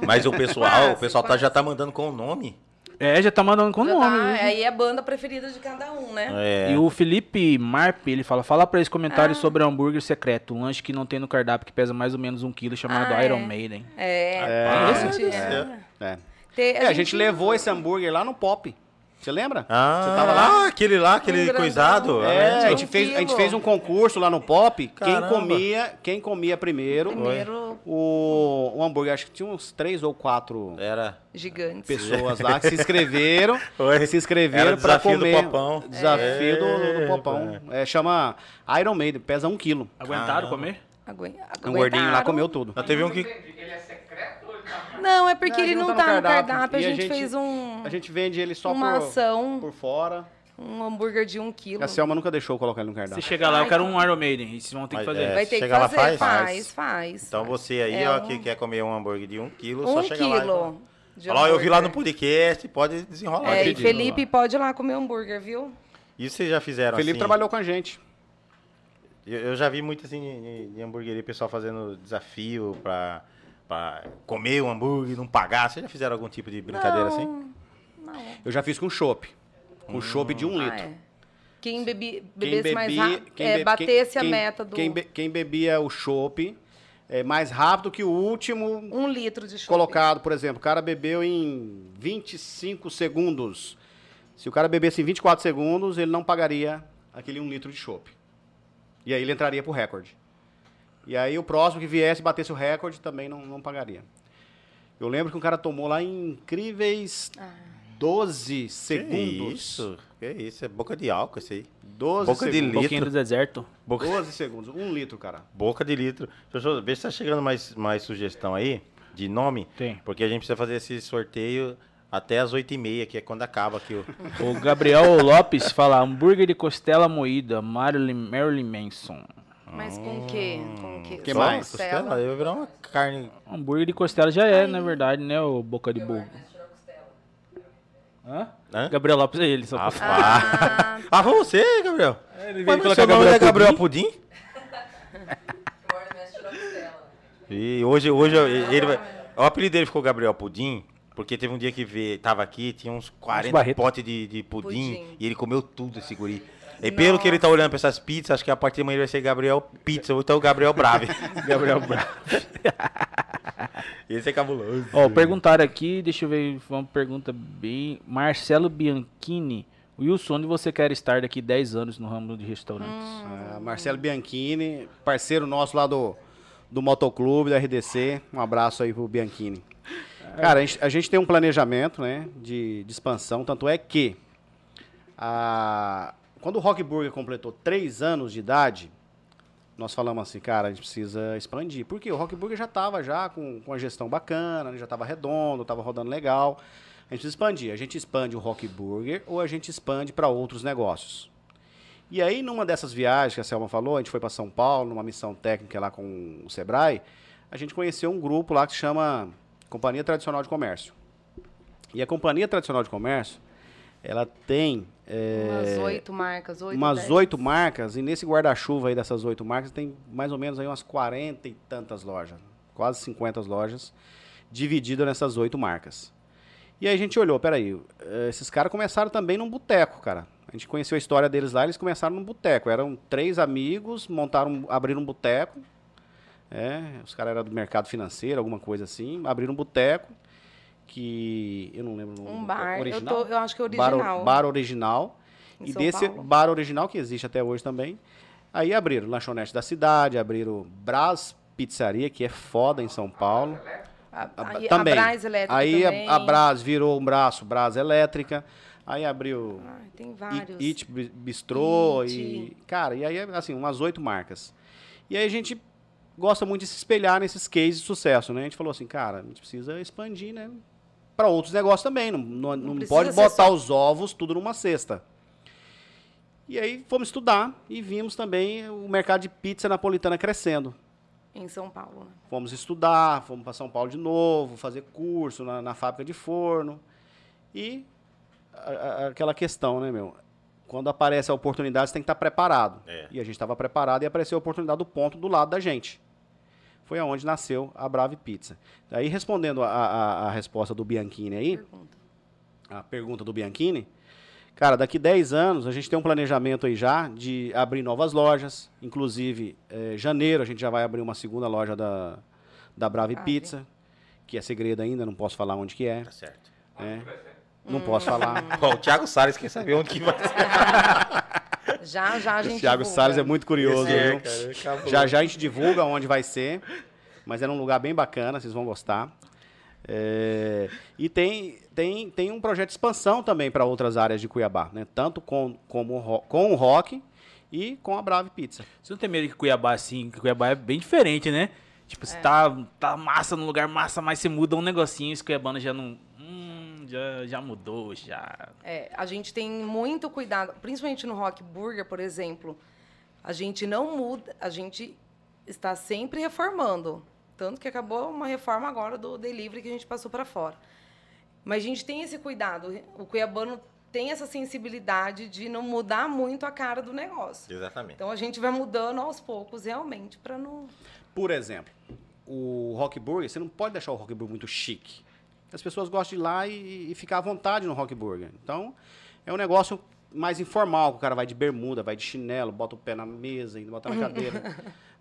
Mas o pessoal, Quase, o pessoal tá, já tá mandando com o nome. É, já tá mandando com Já nome. tá- aí é a banda preferida de cada um, né? É. E o Felipe Marp, ele fala, fala pra eles comentários Ah. sobre hambúrguer secreto, um lanche que não tem no cardápio, que pesa mais ou menos um quilo, chamado Ah, Iron é. Maiden. É, É, é. É. Tem- É, a gente levou esse hambúrguer lá no Pop. Você lembra? Ah, Você tava lá? Ah, aquele lá, aquele Um grandão. coisado. É, Ah, a gente, fez, a gente fez um concurso lá no Pop. Caramba. Quem comia, quem comia primeiro, Primeiro o, o hambúrguer, acho que tinha uns três ou quatro Era. gigantes. pessoas lá que se inscreveram. Oi. se inscreveram Era o pra desafio do comer. Popão. Desafio do, do É, Popão. É, chama Iron Maiden, pesa um quilo. Aguentaram Caramba. comer? Aguen- Um gordinho lá aguentaram. comeu tudo. Nós teve um que. entendi. Ele é secreto ou ele tá... Não, é porque Não, ele não tá tá no cardápio. cardápio. A E a gente gente- fez um, A gente vende ele só uma por, ação, por fora. um hambúrguer de um quilo. A Selma nunca deixou eu colocar ele no Você cardápio. chega lá, eu quero um Iron Maiden, e vocês vão ter que Mas fazer. é, Vai ter que Chega lá, fazer, faz? faz, faz. Então você aí, É ó, um- que quer comer um hambúrguer de um quilo, só um chega lá. e fala, quilo. de Fala, ó, eu vi lá no podcast, pode desenrolar. É, e. Felipe pode ir lá comer hambúrguer, viu? Isso vocês já fizeram Felipe assim? trabalhou com a gente. Eu, eu já vi muito assim de, de- hamburgueria, pessoal fazendo desafio pra, pra comer um hambúrguer e não pagar. Vocês já fizeram algum tipo de brincadeira assim? Não. Eu já fiz com chopp. Com chopp de um Ah, litro. é. Quem bebi, Quem bebesse mais bebia- rápido, quem é, be- batesse quem- a quem- meta do Quem, be- quem bebia o chopp é, mais rápido que o último um litro de chopp. colocado, por exemplo. O cara bebeu em 25 segundos. Se o cara bebesse em 24 segundos, ele não pagaria aquele um litro de chopp. E aí ele entraria pro recorde. E aí o próximo que viesse e batesse o recorde também não, não pagaria. Eu lembro que um cara tomou lá em incríveis Ah. 12 Que segundos. isso? Que isso? É boca de álcool isso aí. 12 Boca de segundos. litro. Pouquinho do deserto. Boca, 12 segundos. Um litro, cara. boca de litro. Eu ver se tá chegando mais, mais sugestão aí de nome. Tem. Porque a gente precisa fazer esse sorteio até as 8h30, que é quando acaba aqui. o- O Gabriel Lopes fala hambúrguer de costela moída, Marilyn, Marilyn Manson. Mas com o quê? Com o quê? Que Só mais? costela? Costela, eu vou virar uma carne. Hambúrguer de costela já é, na verdade, né, o boca de burro. Hã? Hã? Gabriel Lopes é ele, só Ah, pra... Ah, ah, foi você, Gabriel? ele Mas meu seu nome é Gabriel Pudim? E hoje, hoje ele vai. O apelido dele ficou Gabriel Pudim, porque teve um dia que vê, tava aqui, tinha uns 40 barretas. potes de, de pudim, Pudim. e ele comeu tudo esse guri. E pelo que ele tá olhando pra essas pizzas, acho que a partir de amanhã vai ser Gabriel Pizza, ou então Gabriel Brave. Gabriel Bravo. Esse é cabuloso. Ó, perguntaram aqui, deixa eu ver, uma pergunta bem... Marcelo Bianchini. Wilson, onde você quer estar daqui 10 anos no ramo de restaurantes? Ah, Marcelo Bianchini, parceiro nosso lá do, do Motoclube, da RDC. Um abraço aí pro Bianchini. Cara, a gente, a gente tem um planejamento né, de, de expansão, tanto é que a, quando o Rock Burger completou três anos de idade, nós falamos assim, cara, a gente precisa expandir. Porque o Rock Burger já estava já com, com a gestão bacana, né, já estava redondo, estava rodando legal. A gente precisa expandir. A gente expande o Rock Burger ou a gente expande para outros negócios. E aí, numa dessas viagens que a Selma falou, a gente foi para São Paulo, numa missão técnica lá com o Sebrae, a gente conheceu um grupo lá que se chama Companhia Tradicional de Comércio. E a Companhia Tradicional de Comércio, ela tem é, umas oito marcas, oito, umas oito marcas, e nesse guarda-chuva aí dessas oito marcas tem mais ou menos aí umas 40 e tantas lojas, quase 50 lojas, divididas nessas oito marcas. E aí a gente olhou, peraí, eh, esses caras começaram também num boteco, cara. A gente conheceu a história deles lá, eles começaram num boteco. Eram três amigos, montaram, abriram um boteco. É, os caras eram do mercado financeiro, alguma coisa assim. Abriram um boteco, que eu não lembro o nome. Um bar, eu, original? tô, eu acho que é Bar, original. bar original. Em e São desse Paulo. bar original, que existe até hoje também, aí abriram lanchonete da cidade, abriram Brás Pizzaria, que é foda em São Paulo. A, A- aí, também. a Brás Elétrica aí a- também. a, Brás virou um braço, Brás Elétrica. Aí abriu Ai, tem vários. It Bi- Bistrô It. e. Cara, e aí, assim, umas oito marcas. E aí a gente gosta muito de se espelhar nesses cases de sucesso, né? A gente falou assim, cara, a gente precisa expandir, né? Para outros negócios também. Não, não, não precisa pode botar só- os ovos tudo numa cesta. E aí fomos estudar e vimos também o mercado de pizza napolitana crescendo. Em São Paulo. né? Fomos estudar, fomos para São Paulo de novo, fazer curso na, na fábrica de forno. E a- a- aquela questão, né, meu? quando aparece a oportunidade, você tem que estar preparado. É. E a gente estava preparado e apareceu a oportunidade do ponto do lado da gente. Foi aonde nasceu a Brave Pizza. Aí, respondendo a, a- a resposta do Bianchini aí, Pergunta. a pergunta do Bianchini, cara, daqui 10 anos a gente tem um planejamento aí já de abrir novas lojas. Inclusive, eh, janeiro a gente já vai abrir uma segunda loja da, da Brave Brave. Pizza, que é segredo ainda, não posso falar onde que é. Tá certo. né? Não posso falar. Ó, o Thiago Salles quer saber onde que vai ser. Já, já a gente O Thiago divulga. Salles é muito curioso, Esse é, viu? cara. Já já a gente divulga onde vai ser, mas é num lugar bem bacana, vocês vão gostar. É, e tem, tem, tem um projeto de expansão também para outras áreas de Cuiabá, né? Tanto com, como, com o rock e com a Brave Pizza. Você não tem medo que Cuiabá, assim, que Cuiabá é bem diferente, né? Tipo, você tá, tá massa no lugar massa, mas você muda um negocinho, esse Cuiabano já não. Já, já mudou, já. É, a gente tem muito cuidado, principalmente no Rock Burger, por exemplo. A gente não muda, a gente está sempre reformando. Tanto que acabou uma reforma agora do delivery que a gente passou para fora. Mas a gente tem esse cuidado. O cuiabano tem essa sensibilidade de não mudar muito a cara do negócio. Exatamente. Então a gente vai mudando aos poucos, realmente, para não. Por exemplo, o Rock Burger, você não pode deixar o Rock Burger muito chique. As pessoas gostam de ir lá e, e ficar à vontade no Rock Burger. Então, é um negócio mais informal, que o cara vai de bermuda, vai de chinelo, bota o pé na mesa, ainda bota na cadeira.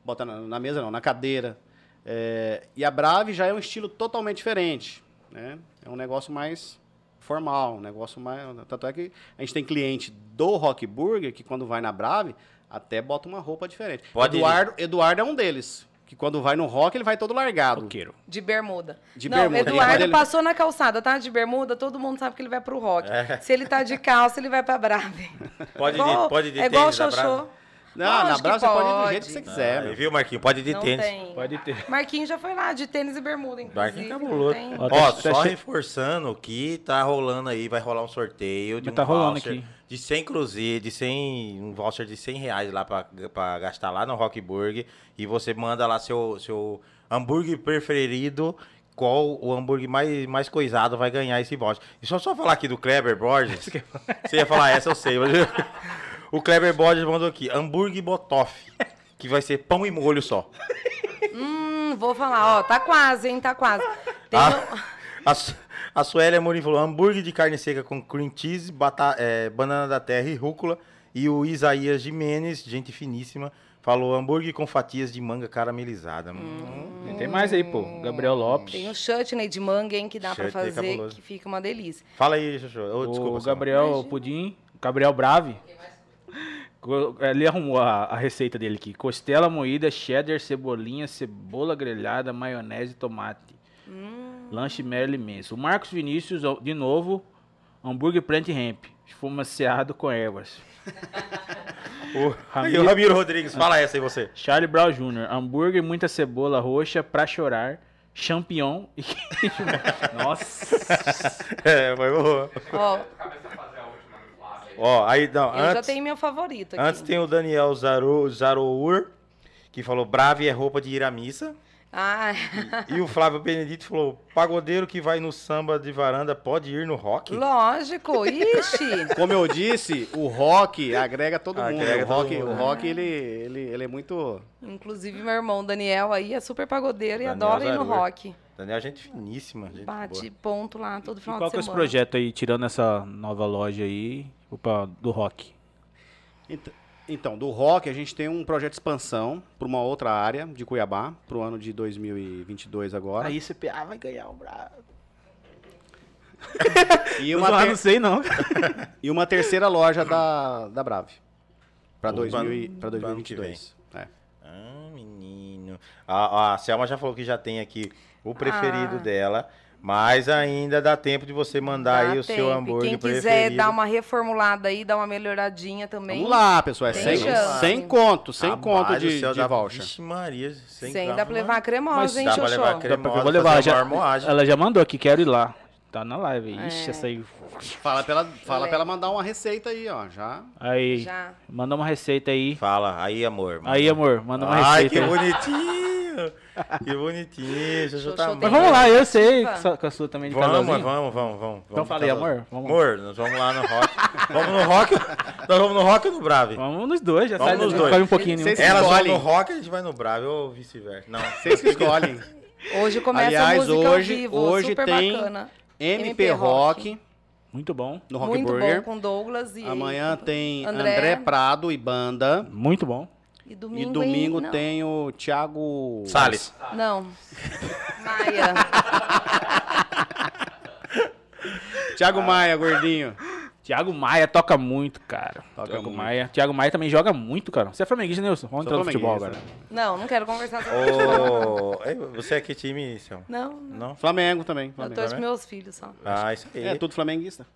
bota na, na mesa não, na cadeira. É, e a Brave já é um estilo totalmente diferente. Né? É um negócio mais formal, um negócio mais... Tanto é que a gente tem cliente do Rock Burger que quando vai na Brave, até bota uma roupa diferente. Pode ir. Eduardo, Eduardo é um deles. Que quando vai no rock, ele vai todo largado. Roqueiro. De bermuda. De não, bermuda. Eduardo ele- passou na calçada, tá? De bermuda, todo mundo sabe que ele vai pro rock. Se ele tá de calça, ele vai pra Brave. Pode Igual- de, pode de É igual o Brava? Xoxô. Não, na Lógico Brava que você pode ir do jeito que você quiser, meu. viu, Marquinhos? Pode ir de Não tênis. tem. Pode ter. Marquinhos já foi lá, de tênis e bermuda, inclusive. Marquinhos tem. Ó, tá- só tá reforçando que tá rolando aí, vai rolar um sorteio de Mas um tá rolando voucher aqui. De 100 cruzeiros, de 100, um voucher de 100 reais lá pra, pra gastar lá no Rockburg e você manda lá seu, seu hambúrguer preferido, qual o hambúrguer mais, mais coisado vai ganhar esse voucher. E só só falar aqui do Kleber Borges, você ia falar essa, eu sei, mas o Kleber Borges mandou aqui, hambúrguer botoff, que vai ser pão e molho só. Hum, vou falar, ó, tá quase, hein, tá quase. Tem A, um- a, a Suélia Mourinho falou hambúrguer de carne seca com cream cheese, bata, é, banana da terra e rúcula. E o Isaías Jimenez, gente finíssima, falou hambúrguer com fatias de manga caramelizada. Hum. Tem mais aí, pô. Gabriel Lopes. Tem um chutney de manga, hein, que dá pra Chutney fazer, cabuloso. que fica uma delícia. Fala aí, Xuxu. Ô, o desculpa, Samuel. Gabriel Pudim, Gabriel Brave. Ele arrumou a, a receita dele aqui. Costela moída, cheddar, cebolinha, cebola grelhada, maionese e tomate. Lanche Merle imenso. O Marcos Vinícius, de novo, hambúrguer plant ramp. Esfumaciado com ervas. O, Ramiro- e o Ramiro Rodrigues, fala essa aí você. Charlie Brown Jr., hambúrguer, muita cebola roxa pra chorar, champignon e queijo. Nossa! É, foi boa. Ó, aí não, eu já antes, tenho meu favorito aqui. antes tem o Daniel Zaro, Zarour, que falou brave é roupa de ir à missa. Ah, E o Flávio Benedito falou: pagodeiro que vai no samba de varanda pode ir no rock? lógico, ixi. Como eu disse, o rock agrega todo mundo. Agrega o todo rock, mundo. o rock ele, ele, ele é muito. Inclusive, meu irmão Daniel aí é super pagodeiro e Daniel adora ir no rock. Daniel, gente finíssima. Gente Bate boa. ponto lá todo E final qual de que é esse semana. projeto aí, tirando essa nova loja aí, opa, do rock? Ent- Então, do rock, a gente tem um projeto de expansão para uma outra área de Cuiabá, para o ano de 2022 agora. Aí CPA vai ganhar o bravo. e, Eu uma não ter- sei não. e uma terceira loja da, da Brave. Para Pro ano- 2000 pro ano que 2022. É. Ah, menino. A, a Selma já falou que já tem aqui o preferido Ah. dela. Mas ainda dá tempo de você mandar Dá aí o seu tempo. E hambúrguer Quem quiser preferido. dar uma reformulada aí, dar uma melhoradinha também. Vamos lá, pessoal. É Tem 100, chance. 100 conto, 100 Rapaz conto de, céu, de voucher. Vixe Maria, sem Sem dá pra levar a cremosa, Mas hein, dá pra levar Dá cremosa, vou levar, já, ela já mandou aqui, quero ir lá. Tá na live. Ixi, É. essa aí. Fala pra, ela, fala pra ela mandar uma receita aí, ó. Já. Aí, Já. manda uma receita aí. Fala, aí amor. manda. Aí, amor, manda uma Ai, receita que aí. bonitinho. que bonitinho. Xuxu Xoxô tá Mas vamos lá, eu sei que a sua também de Vamos, casalzinho. vamos, vamos, vamos. Então vamos falei, casal. amor, vamos. Amor, nós vamos lá no rock. vamos no rock. Nós vamos no rock ou no Brave? Vamos nos dois, já Vamos sai nos do- dois. Come um pouquinho. Vocês- um. Elas vão escolhem. no rock, a gente vai no Brave, ou vice-versa. Não. Vocês que escolhem. Hoje começa Aliás, a música hoje- ao vivo, hoje super tem bacana. MP Rock Muito bom. no Rock Muito Burger. bom com Douglas e Amanhã tem André. André. Prado e banda. Muito bom. E domingo, e domingo em- não. tem o Thiago Salles. Não. Maia. Thiago Maia, gordinho. Thiago Maia toca muito, cara. Toca Thiago muito. Maia. Thiago Maia também joga muito, cara. Você é flamenguista, Nilson? Vamos Sou entrar no futebol agora. flamenguista. Não, não quero conversar sobre futebol. Ei, você é que time, Selma? Não, não. Não? Flamengo também. Eu Flamengo. torço pros meus filhos só. Ah, isso aí. É tudo flamenguista.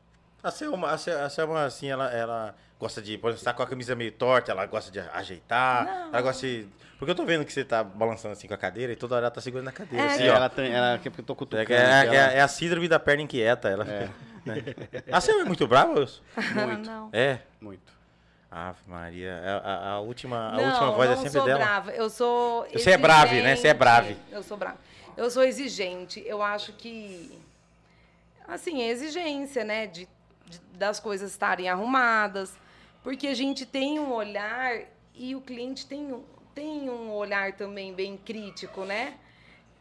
A Selma, a Selma, a Selma, assim, ela, ela gosta de, por exemplo, você tá com a camisa meio torta, ela gosta de ajeitar, ela gosta de... Porque eu tô vendo que você tá balançando assim com a cadeira e toda hora ela tá segurando a cadeira, É, assim, É, ó. ela tem, ela que eu tô É, cutucando. é, é, ela- é a síndrome da perna inquieta, ela fica, né? A Selma é muito brava, Wilson? Muito. Não. É. Muito. Ave Maria, a, a- a última, a não, última voz não é sempre sou dela. brava. Eu sou. Você é brave, né? Você é brave. Eu sou brava. Eu sou exigente. Eu acho que. Assim, é exigência, né? De, de- das coisas estarem arrumadas. Porque a gente tem um olhar e o cliente tem, um- tem um olhar também bem crítico, né?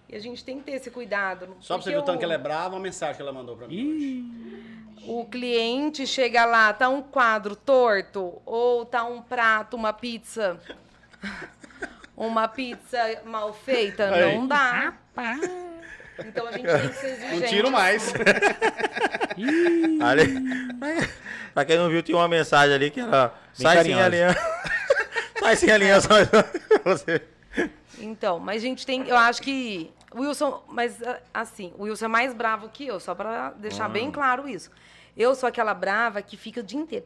E a gente tem que ter esse cuidado. Só pra você ver o tanto que ela é brava, uma mensagem que ela mandou pra mim. Ih, O cliente chega lá, tá um quadro torto ou tá um prato, uma pizza, uma pizza mal feita, Aí. não dá. Então a gente tem que ser exigente. Não tiro mais. Ali, pra quem não viu, tinha uma mensagem ali que era sai sem aliança. sai sem aliança. Você... Então, mas a gente tem, eu acho que o Wilson, mas ah, assim, o Wilson é mais bravo que eu, só pra deixar Hum. bem claro isso. Eu sou aquela brava que fica o dia inteiro.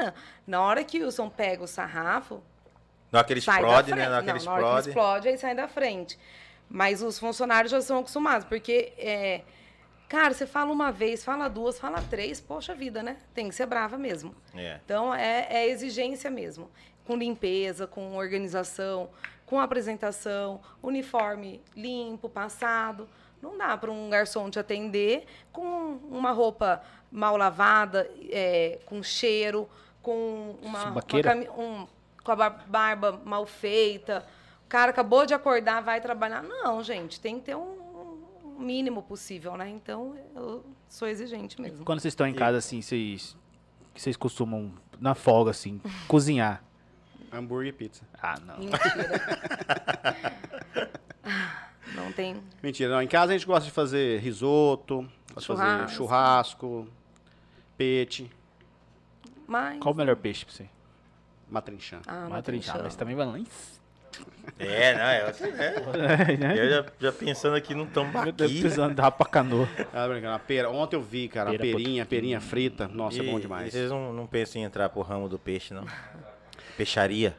"Ah". Na hora que o Wilson pega o sarrafo, Não, aquele sai da explode, né? Não, aquele Não, na hora que explode. explode, aí sai da frente. Mas os funcionários já são acostumados, porque, é, cara, você fala uma vez, fala duas, fala três, poxa vida, né? Tem que ser brava mesmo. É. Então, é, é exigência mesmo. Com limpeza, com organização, com apresentação, uniforme limpo, passado. Não dá para um garçom te atender com uma roupa mal lavada, é, com cheiro, com uma, uma cami- um- com a bar- barba mal feita. O cara acabou de acordar, vai trabalhar. Não, gente, tem que ter um, um mínimo possível, né? Então, eu sou exigente mesmo. Quando vocês estão em casa, assim, vocês, vocês costumam, na folga, assim, cozinhar? Hambúrguer e pizza. Ah, não. Mentira. Não tem. Mentira, não. Em casa a gente gosta de fazer risoto, gosta de fazer Churrasco. churrasco, peixe, Mas. Qual o melhor peixe pra você? matrinchã. Ah, Matrinchã. matrinchã. Mas também vai lá em... É, não, é, é. né? Eu já, já pensando aqui no Eu tô tambaqui. precisando dar pra canoa. Ah, brincando. A pera. Ontem eu vi, cara, Pera, a perinha, a perinha frita. Nossa, E- é bom E demais. vocês não, não pensam em entrar pro ramo do peixe, não? Peixaria.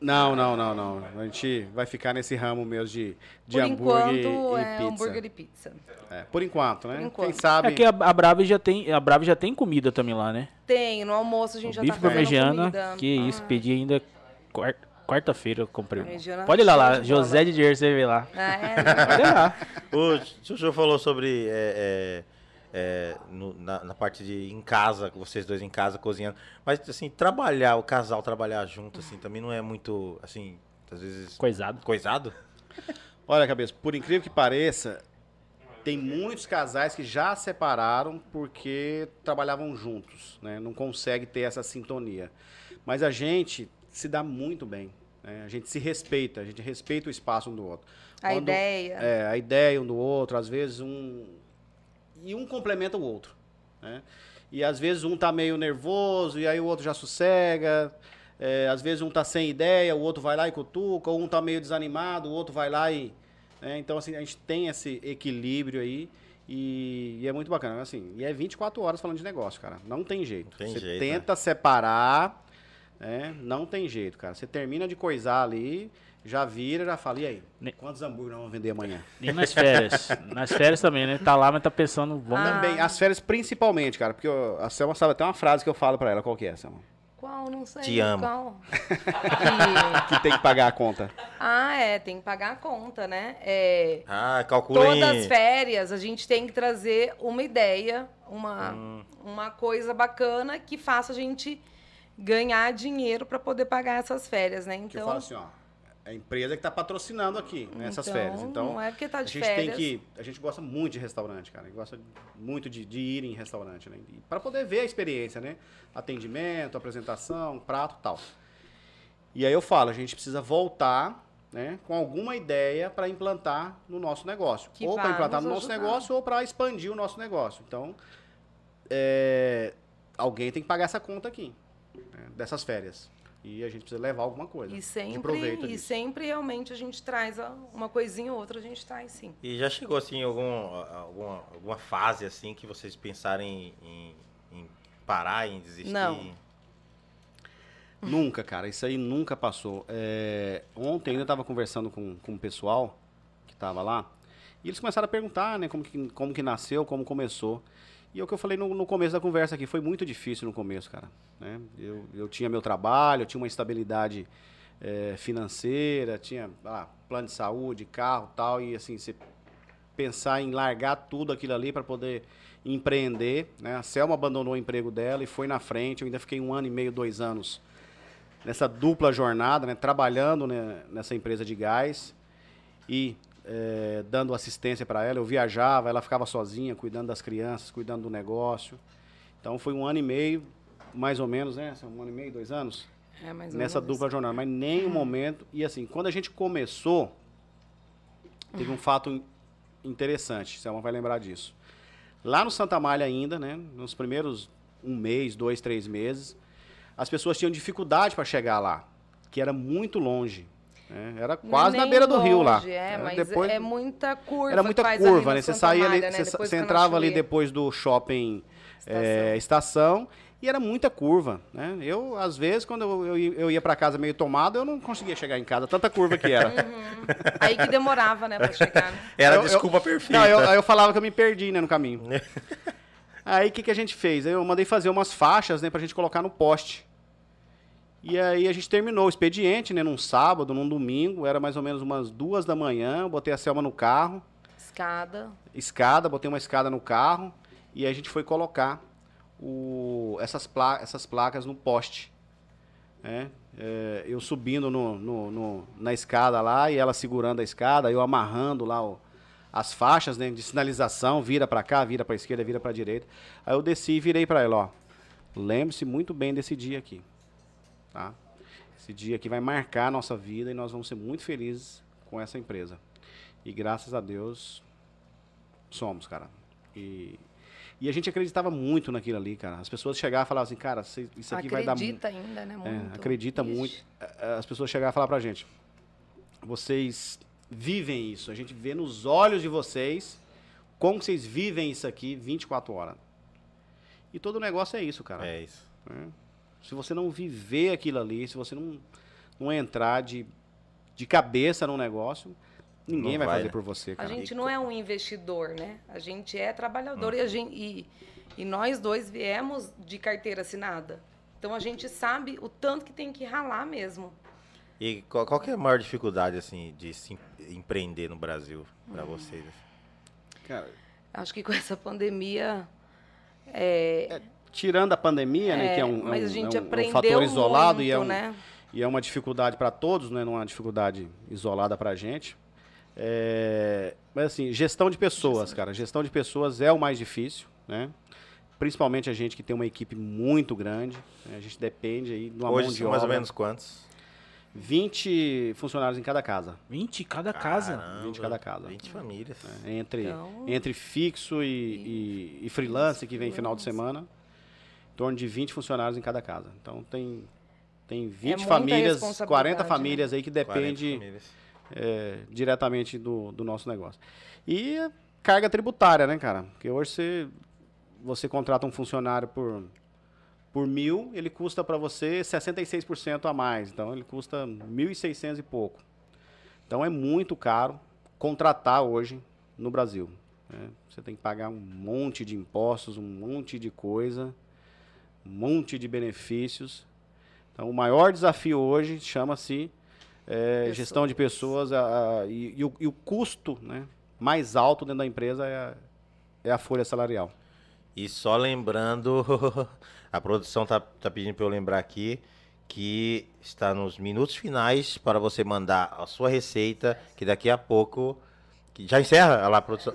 Não, não, não, não. A gente vai ficar nesse ramo mesmo de, de Por hambúrguer enquanto, e é pizza. hambúrguer e pizza. É, por enquanto, né? Por enquanto. Quem sabe... É que a, a Brave já tem, a Brave já tem comida também lá, né? Tem, no almoço a gente já bife tá fazendo comida. que isso, Ah, pedi ainda quarta-feira eu comprei. um. Pode ir lá, lá. José de Dier, você vê lá. Ah, é? Pode ir lá. O Chuchu falou sobre é, é, é, no- na, na parte de em casa, vocês dois em casa cozinhando. Mas assim, trabalhar, o casal trabalhar junto, assim, também não é muito, assim, às vezes Coisado. coisado? Olha, cabeça, por incrível que pareça, tem muitos casais que já separaram porque trabalhavam juntos, né? Não consegue ter essa sintonia. Mas a gente se dá muito bem, né? A gente se respeita, a gente respeita o espaço um do outro. A Quando- ideia. É, a ideia um do outro, às vezes um e um complementa o outro, né? E às vezes um tá meio nervoso e aí o outro já sossega. É, às vezes um tá sem ideia, o outro vai lá e cutuca, ou um tá meio desanimado, o outro vai lá e. né? Então, assim, a gente tem esse equilíbrio aí e, e é muito bacana. Assim, e é 24 horas falando de negócio, cara. Não tem jeito. Não tem Você jeito, tenta separar, né? Não tem jeito, cara. Você termina de coisar ali, já vira, já fala, e aí? Ne- Quantos hambúrguer nós vamos vender amanhã? E nas férias. nas férias também, né? Tá lá, mas tá pensando, vamos. Ah. Também, as férias principalmente, cara, porque eu- a Selma sabe até uma frase que eu falo pra ela, qual que é, Selma? Qual? Não sei. Te amo. Qual? Que tem que pagar a conta. Ah, é, tem que pagar a conta, né? É, Ah, calcula todas as férias a gente tem que trazer uma ideia, uma, Hum. uma coisa bacana que faça a gente ganhar dinheiro para poder pagar essas férias, né? Que eu Então, falo assim, ó. É a empresa que está patrocinando aqui, nessas Então, férias. Então, não é porque tá a de gente férias. tem que. A gente gosta muito de restaurante, cara. A gente gosta muito de, de ir em restaurante, né? Para poder ver a experiência, né? Atendimento, apresentação, prato tal. E aí eu falo, a gente precisa voltar né, com alguma ideia para implantar no nosso negócio. Que ou para implantar no nosso ajudar. negócio ou para expandir o nosso negócio. Então, é, alguém tem que pagar essa conta aqui, né, dessas férias. E a gente precisa levar alguma coisa. e sempre, proveito e disso. sempre realmente a gente traz uma coisinha ou outra, a gente traz sim. E já chegou assim algum, alguma, alguma fase assim que vocês pensarem em, em parar, em desistir? Não. Nunca, cara. Isso aí nunca passou. É, ontem ainda estava conversando com, com o pessoal que estava lá. E eles começaram a perguntar, né, como que, como que nasceu, como começou. E é o que eu falei no, no começo da conversa aqui, foi muito difícil no começo, cara. né? Eu, eu tinha meu trabalho, eu tinha uma estabilidade é, financeira, tinha ah, plano de saúde, carro tal, e assim, você pensar em largar tudo aquilo ali para poder empreender. Né? A Selma abandonou o emprego dela e foi na frente. Eu ainda fiquei um ano e meio, dois anos nessa dupla jornada, né? trabalhando né, nessa empresa de gás e eh, dando assistência para ela. Eu viajava, ela ficava sozinha, cuidando das crianças, cuidando do negócio. Então foi um ano e meio, mais ou menos, né? Um ano e meio, dois anos É mais ou nessa menos dupla jornada, mas nenhum momento. E assim, quando a gente começou, teve um fato in- interessante, Selma vai lembrar disso. Lá no Santa Malha ainda, né, nos primeiros um mês, dois, três meses, as pessoas tinham dificuldade para chegar lá, que era muito longe. Né, Era é quase na nem beira do rio lá. É, Era mas depois- é muita curva. era que muita curva, né? Você saía ali, né? você, entrava ali depois do shopping é, estação e era muita curva, né? Eu, às vezes, quando eu, eu, ia- eu ia para casa meio tomado, eu não conseguia chegar em casa, tanta curva que era. Aí que demorava, né, pra chegar. Era Eu- eu- desculpa perfeita. Não, eu, aí eu falava que eu me perdi, né, no caminho. aí o que, que a gente fez? Eu mandei fazer umas faixas, né, pra gente colocar no poste. E aí a gente terminou o expediente, né, num sábado, num domingo, era mais ou menos umas duas da manhã, eu botei a Selma no carro, Escada. escada, botei uma escada no carro, e a gente foi colocar o- essas, pla- essas placas no poste. né? É, eu subindo no- no- no- na escada lá e ela segurando a escada, eu amarrando lá o- as faixas né, de sinalização, vira para cá, vira para esquerda, vira para direita. Aí eu desci e virei para ela, ó. Lembre-se muito bem desse dia aqui, tá? Esse dia aqui vai marcar a nossa vida e nós vamos ser muito felizes com essa empresa. E graças a Deus somos, cara. E, e a gente acreditava muito naquilo ali, cara. As pessoas chegavam e falavam assim, cara, isso aqui vai dar muito. Acredita ainda, né? É, Muito. acredita Ixi. muito. As pessoas chegavam e falavam pra gente: vocês vivem isso. A gente vê nos olhos de vocês como vocês vivem isso aqui 24 horas. E todo negócio é isso, cara. É isso. né? Se você não viver aquilo ali, se você não, não entrar de, de cabeça no negócio, ninguém Não vai, vai, fazer né? por você, A cara. gente não é um investidor, né? A gente é trabalhador Hum. e, a gente, e, e nós dois viemos de carteira assinada. Então a gente sabe o tanto que tem que ralar mesmo. E qual, qual que é a maior dificuldade, assim, de se em- empreender no Brasil pra Hum. vocês? Cara, Acho que com essa pandemia. É, tirando a pandemia, né, que é um, é mas um- a gente é um- é um fator isolado e é, muito, um, né? e é uma dificuldade para todos, né, não é uma dificuldade isolada para a gente. É, mas assim, gestão de pessoas, cara, gestão de pessoas é o mais difícil, né? Principalmente a gente que tem uma equipe muito grande, né? a gente depende aí de uma Hoje mão de são mais ou obra. menos quantos? 20 funcionários em cada casa, 20 cada casa. Caramba, 20 cada casa. 20 famílias. né? entre, Então- entre fixo e, e, e freelance que vem final de semana, em torno de 20 funcionários em cada casa. Então tem, tem 20 É famílias, responsabilidade, 40 né? famílias aí que 40 depende é, diretamente do, do nosso negócio. E a carga tributária, né, cara? Porque hoje você, você contrata um funcionário por, por mil, ele custa para você 66% a mais. Então ele custa 1.600 e pouco. Então é muito caro contratar hoje no Brasil. né? Você tem que pagar um monte de impostos, um monte de coisa, um monte de benefícios. Então o maior desafio hoje chama-se é, gestão de pessoas a- a- e, e o, e o custo né, mais alto dentro da empresa é a, é a folha salarial. E só lembrando, a produção tá, tá pedindo para eu lembrar aqui que está nos minutos finais para você mandar a sua receita, que daqui a pouco. Que já encerra? Lá, a produção.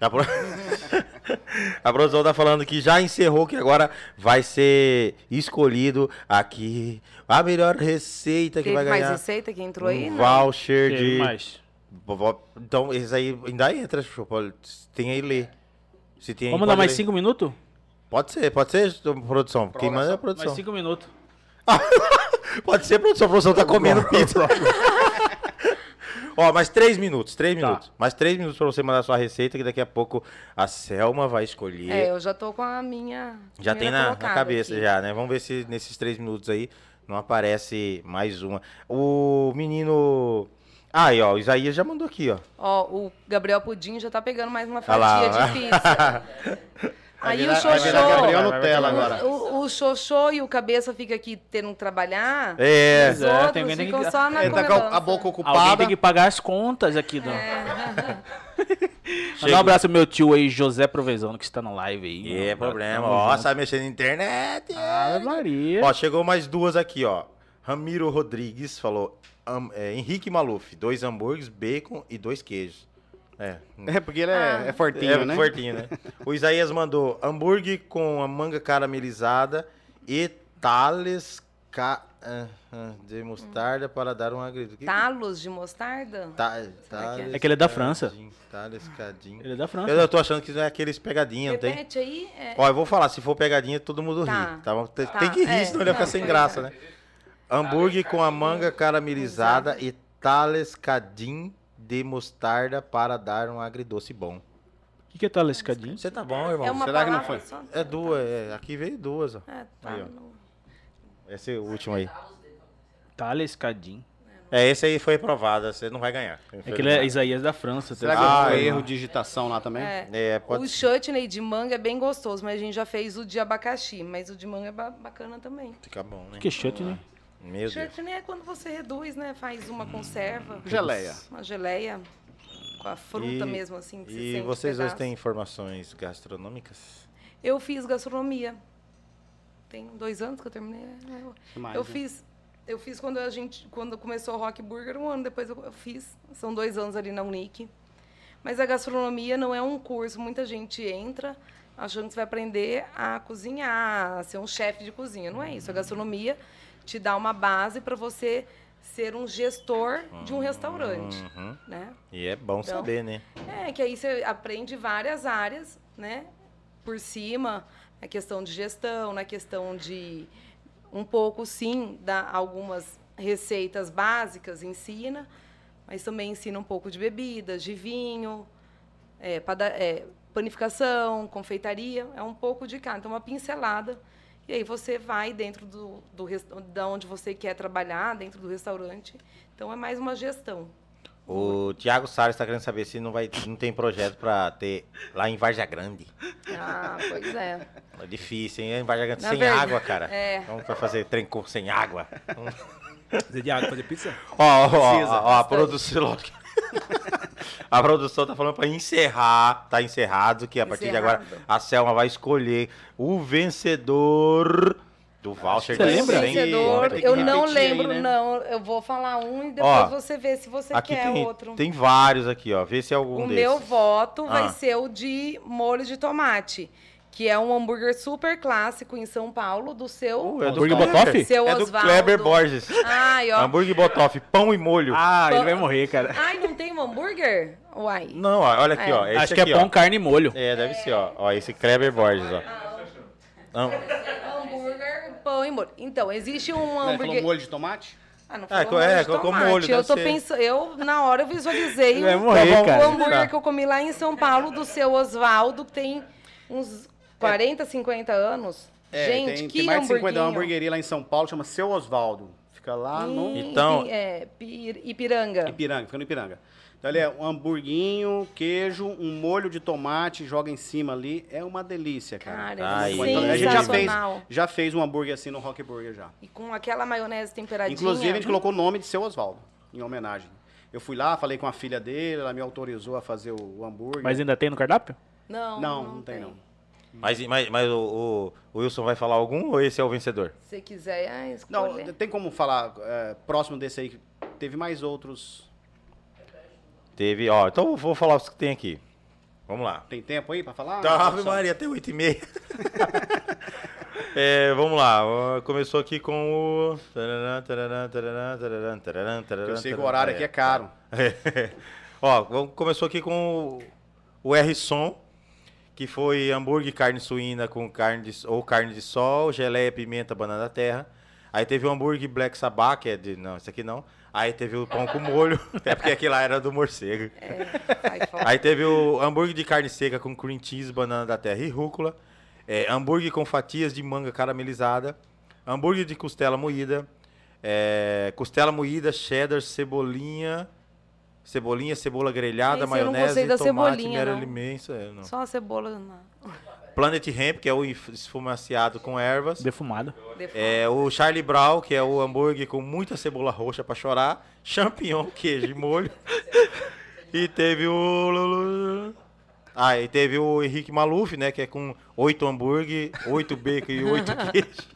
A, pro... a produção tá falando que já encerrou, que agora vai ser escolhido aqui a melhor receita que Teve vai mais ganhar. receita que entrou aí? um Não. voucher Teve de. mais. Então, esses aí ainda entra, show, pode- tem aí ler. Se tem Vamos dar mais ler. cinco minutos? Pode ser, pode ser, produção. Quem manda é a produção. Mais cinco minutos. Pode ser, produção. A produção tá comendo pizza. Ó, mais três minutos, três Tá. minutos. Mais três minutos pra você mandar sua receita, que daqui a pouco a Selma vai escolher. É, eu já tô com a minha. já tem na, na cabeça aqui. já, né? Vamos ver se nesses três minutos aí não aparece mais uma. O menino... Ah, aí, ó, o Isaías já mandou aqui, ó. Ó, o Gabriel Pudim já tá pegando mais uma lá, fatia ó. de pizza. Aí virar- o Xoxô. Nutella agora. O, o Xoxô e o Cabeça fica aqui tendo que trabalhar. É, Os é, outros tem alguém que- ficam só na Ele tá com a, boca Alguém ocupada. tem que pagar as contas aqui. Do... É. Mandar um abraço pro meu tio aí, José Provezano, que está na live aí. é Mano, problema. Ó, junto. sabe mexer na internet. Ave Maria. Ó, chegou mais duas aqui, ó. Ramiro Rodrigues falou: é, Henrique Maluf, dois hambúrgueres, bacon e dois queijos. É, É, porque ele é, é fortinho, é né? fortinho, né? O Isaías mandou hambúrguer com a manga caramelizada e tales ca... ah, ah, de mostarda para dar um agrido. Que- Talos de mostarda? Ta- é? tales É que ele é da França. cadinho, Tales cadinho. Ele é da França. Eu, eu tô achando que não é aqueles pegadinha, não tem? Repete aí. é- Ó, eu vou falar, se for pegadinha, todo mundo Tá. ri. Tá? Tem, Tá, tem que rir, é, senão ele vai ficar sem pois graça, é. né? Hambúrguer com a manga caramelizada e tales cadim de mostarda para dar um agridoce bom. O que, que é tal esse cadinho? Você tá bom, irmão? É uma Será que não foi? só? É duas, é, aqui veio duas, ó. É, tá. Aí, ó. no- Esse é o último aí. Thales Cadinho. É, esse aí foi aprovado, você não vai ganhar. É que ele é Isaías da França. Será que tá? Ah, erro de digitação lá também? É. É, pode O chutney de manga é bem gostoso, mas a gente já fez o de abacaxi. Mas o de manga é ba- bacana também. Fica bom, né? Que chute, né? Meu Deus. Chutney é quando você reduz, né? Faz uma conserva, Geleia. uma geleia com a fruta E- mesmo, assim. Que você E vocês dois pedaço. têm informações gastronômicas? Eu fiz gastronomia. Tem dois anos que eu terminei. né? Mais, eu né? fiz. Eu fiz quando a gente, quando começou o Rock Burger, um ano depois eu, eu fiz. São dois anos ali na Unic. Mas a gastronomia não é um curso. Muita gente entra achando que você vai aprender a cozinhar, a ser um chefe de cozinha. Não é isso. A gastronomia te dá uma base para você ser um gestor de um restaurante, Uhum. né? E é bom Então, saber, né? É, que aí você aprende várias áreas, né? Por cima, na questão de gestão, na questão de um pouco, sim, dá algumas receitas básicas, ensina, mas também ensina um pouco de bebidas, de vinho, é, pada- é, panificação, confeitaria, é um pouco de cada, então uma pincelada. E aí você vai dentro do, do da onde você quer trabalhar, dentro do restaurante. Então é mais uma gestão. O Thiago Salles está querendo saber se não, vai, não tem projeto para ter lá em Varja Grande. Ah, pois é. É difícil, hein? Em Varja Grande Na sem verdade, água, cara. é. Vamos pra fazer trem com sem água. Fazer de água, fazer pizza? Ó, ó, ó, a produção. a produção tá falando pra encerrar. Tá encerrado, que a partir de agora a Selma vai escolher o vencedor do voucher Você de lembra? 100 Vencedor, eu não repetir aí, lembro, né? não. Eu vou falar um e depois Ó, você vê se você Aqui quer tem, outro. tem vários aqui, ó. Vê se é algum o desses. meu voto vai Ah. ser o de molho de tomate, que é um hambúrguer super clássico em São Paulo, do seu, Uh, é do Hambúrguer Kleber. Botoff? seu É do Osvaldo. Kleber Borges. Ai, ó. Hambúrguer Botoff, pão e molho. Ah, ele vai morrer, cara. Ai, não tem um hambúrguer? Uai. Não, ó, olha aqui, É. ó. Esse Acho que aqui, é pão, ó. carne e molho. É, deve ser, ó. Ó, esse Kleber Borges, ó. Não. Hambúrguer, pão e molho. Então, existe um Ele falou hambúrguer... molho de tomate? Ah, não É, falou é, de colocou tomate. molho, Eu tô pensando, eu na hora eu visualizei Ele o, morrer, o cara. hambúrguer Tá. que eu comi lá em São Paulo do seu Osvaldo, que tem uns 40, 50 anos. É, Gente, tem, que tem mais de 50 uma hamburgueria lá em São Paulo, chama Seu Osvaldo. Fica lá no Então- é, Pir- Ipiranga. Ipiranga, fica no Ipiranga. Então ele é um hamburguinho, queijo, um molho de tomate, joga em cima ali. É uma delícia, cara. Cara, é Ai, Então, a gente já fez, já fez um hambúrguer assim no Rock Burger já. E com aquela maionese temperadinha. Inclusive, a gente colocou o nome de Seu Osvaldo, em homenagem. Eu fui lá, falei com a filha dele, ela me autorizou a fazer o, o hambúrguer. Mas ainda tem no cardápio? Não, Não, não, tem, não. Mas, mas, mas o, o Wilson vai falar algum ou esse é o vencedor? Se você quiser ah, Não, tem como falar é, próximo desse aí? que Teve mais outros. Teve, ó. Então eu vou falar os que tem aqui. Vamos lá. Tem tempo aí pra falar? Tá, Ave? Maria, até 8 e meia. É, vamos lá. ó, Começou aqui com o. Eu sei que o horário aqui é caro. Ó, vamos- começou aqui com o, o R-Som, que foi hambúrguer, carne suína com carne de, ou carne de sol, geleia, pimenta, banana da terra. Aí teve o hambúrguer Black Sabbath, que é de. Não, esse aqui não. Aí teve o pão com molho, é porque aquele lá era do morcego. É. Aí teve o hambúrguer de carne seca com cream cheese, banana da terra e rúcula. É, hambúrguer com fatias de manga caramelizada. Hambúrguer de costela moída. é, costela moída, cheddar, cebolinha. Cebolinha, cebola grelhada, Esse eu não maionese, gostei da tomate, cebolinha, mera não. limença. é, não. Só a cebola na... Planet Hemp, que é o esfumaciado com ervas. Defumado. É, o Charlie Brown, que é o hambúrguer com muita cebola roxa pra chorar. Champignon, queijo e molho. e teve o. Ah, e teve o Henrique Maluf, né? Que é com oito hambúrguer, oito bacon e oito queijos.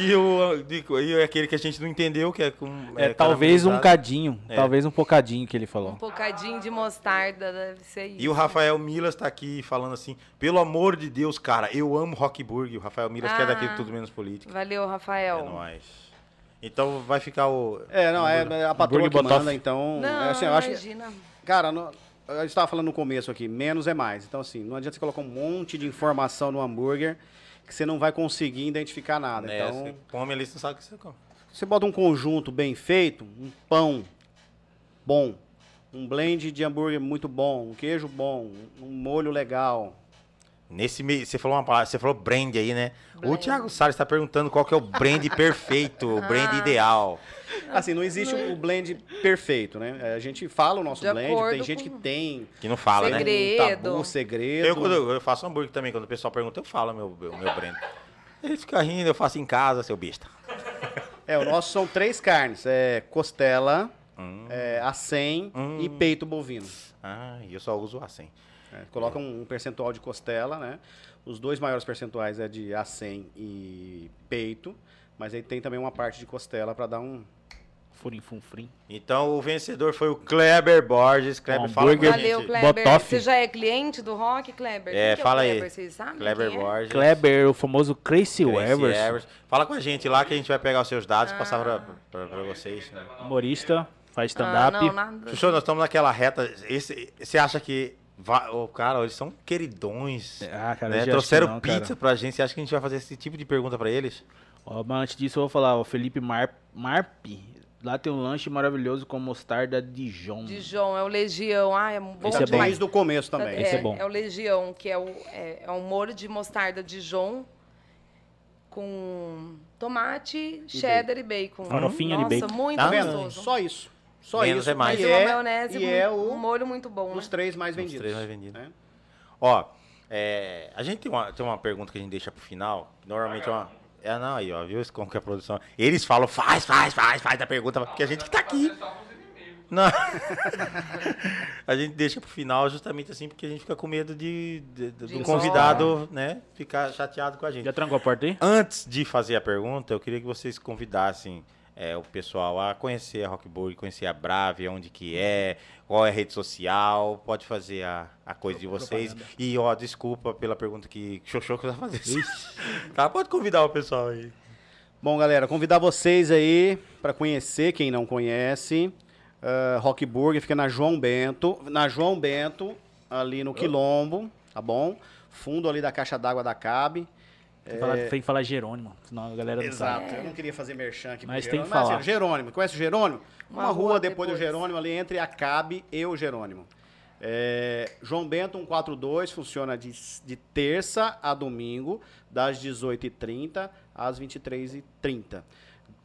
E, o, e aquele que a gente não entendeu, que é com. É, talvez um cadinho. É. Talvez um pocadinho que ele Um falou. bocadinho de mostarda, deve ser isso. E o Rafael Milas tá aqui falando assim: pelo amor de Deus, cara, eu amo Rockburg. O Rafael Milas, que é daqui Ah. do Tudo Menos Política. Valeu, Rafael. É nóis. Então vai ficar o. É, não, é é a patroa que manda, então. Não, é assim, eu acho que, imagina. cara, no, eu estava falando no começo aqui, menos é mais. Então, assim, não adianta você colocar um monte de informação no hambúrguer que você não vai conseguir identificar nada. Né, então, você come ali, você sabe o que você come. você bota um conjunto bem feito, um pão bom, um blend de hambúrguer muito bom, um queijo bom, um molho legal. Nesse meio, você falou uma palavra, você falou brand aí, né? O. Thiago Salles está perguntando qual que é o brand perfeito, o brand Ah. ideal. Assim, não existe o blend perfeito, né? A gente fala o nosso De blend, tem gente que tem Que não fala, né? Segredo. um tabu, segredo. Eu, quando eu, eu faço hambúrguer também, quando o pessoal pergunta, eu falo meu, meu, meu brand. Ele fica rindo, eu faço em casa, seu besta. É, o nosso são três carnes, é costela, Hum. é, acém Hum. e peito bovino. Ah, e eu só uso assim. É, coloca um, um percentual de costela, né? Os dois maiores percentuais é de acém e peito, mas aí tem também uma parte de costela para dar um... Furim, fum, frim. Então o vencedor foi o Kleber Borges. Kleber, Um fala com a Valeu, gente. Kleber. Botoff. Você já é cliente do Rock, Kleber? É, Quem que fala o aí. Kleber, Vocês sabem Kleber é? Borges. Kleber, o famoso Crazy Evers, Evers. Fala com a gente lá que a gente vai pegar os seus dados e passar pra, pra, pra vocês. humorista, faz Ah, stand-up. não, nada. Chuchu, nós estamos naquela reta. Esse, você acha que. Va- Ô, cara, eles são queridões. Ah, cara, né? Trouxeram não, pizza cara. pra gente. Você acha que a gente vai fazer esse tipo de pergunta pra eles? Ó, mas antes disso, eu vou falar, o Felipe Mar Marp. Lá tem um lanche maravilhoso com mostarda Dijon. Dijon, é o Legião. Ah, é bom Esse é bom. demais. Desde o começo também. É, Esse é bom. é o Legião, que é, o, é, é um molho de mostarda Dijon com tomate, cheddar e bacon. Farofinha de Nossa, bacon. muito Tá vendo? gostoso. Só isso. Só Menos isso. é mais. E é, maionese, e é um o, molho muito bom, os né? três mais Os vendidos. três mais vendidos. né? Ó, é, a gente tem uma, tem uma pergunta que a gente deixa pro final. Normalmente é uma. É, não, aí, ó, viu como que é a produção? Eles falam, faz, faz, faz, faz a pergunta, porque a gente que tá aqui. Não. a gente deixa pro final justamente assim, porque a gente fica com medo de, de- do De convidado, né, ficar chateado com a gente. Já trancou a porta aí? Antes de fazer a pergunta, eu queria que vocês convidassem é, o pessoal a conhecer a Rockburg, conhecer a Brave, onde que é, qual é a rede social, pode fazer a, a coisa de vocês. E, ó, desculpa pela pergunta que Xoxô que vai fazer. tá, pode convidar o pessoal aí. Bom, galera, convidar vocês aí para conhecer, quem não conhece, uh, fica na João Bento, na João Bento, ali no Quilombo, tá bom? Fundo ali da caixa d'água da Cabe. Tem, que falar, tem que falar Jerônimo, senão a galera não sabe. Exato, eu não queria fazer merchan aqui Mas tem Jerônimo, que falar. assim, Jerônimo, conhece o Jerônimo? Uma, Uma rua, rua depois, do depois. Jerônimo, ali entre a Cabe e o Jerônimo. É, João Bento 142 funciona de, de terça a domingo, das 18h30 às 23h30.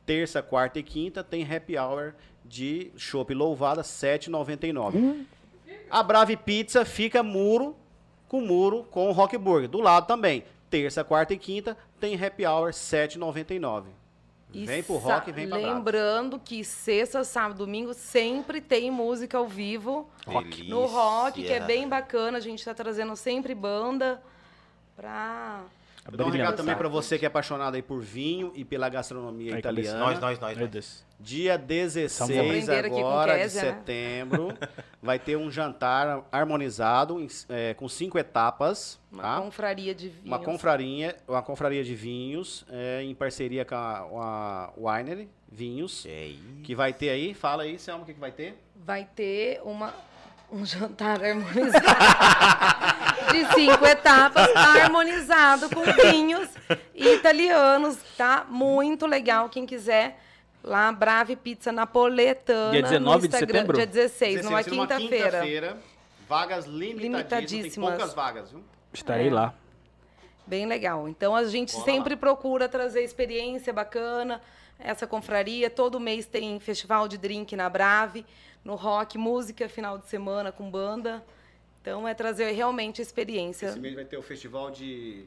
Terça, quarta e quinta tem happy hour de chopp louvada, R$ 7,99. A Brave Pizza fica muro com muro com o Rock Burger. Do lado também. Terça, quarta e quinta tem happy hour R$ 7,99. E Vem pro rock e vem pra. Lembrando que sexta, sábado, domingo sempre tem música ao vivo no rock, que é bem bacana. A gente tá trazendo sempre banda. Pra... Eu dou um recado também para você que é apaixonado aí por vinho e pela gastronomia Aí, italiana. Nós, nós, nós. Meu nós. Deus. Dia Vamos 16 aprender aqui com agora de né? setembro, vai ter um jantar harmonizado é, com cinco etapas, Uma tá? confraria de vinhos. Uma confraria, uma confraria de vinhos é, em parceria com a, a Winery Vinhos, É isso. que vai ter aí, fala aí, Selma, o que, que vai ter? Vai ter uma, um jantar harmonizado de cinco etapas, harmonizado com vinhos italianos, tá? Muito legal. Quem quiser, lá, Brave Pizza Napoletana. Dia 19 no de Instagram, setembro? Dia 16, numa 16, numa quinta-feira. quinta-feira, vagas limitadíssimas, tem Limitadíssimas. poucas vagas, viu? Estarei É. lá. Bem legal. Então a gente Cola sempre procura trazer experiência bacana, essa confraria. Todo mês tem festival de drink na Brave, no rock, música final de semana com banda. Então é trazer realmente experiência Esse mês vai ter o festival de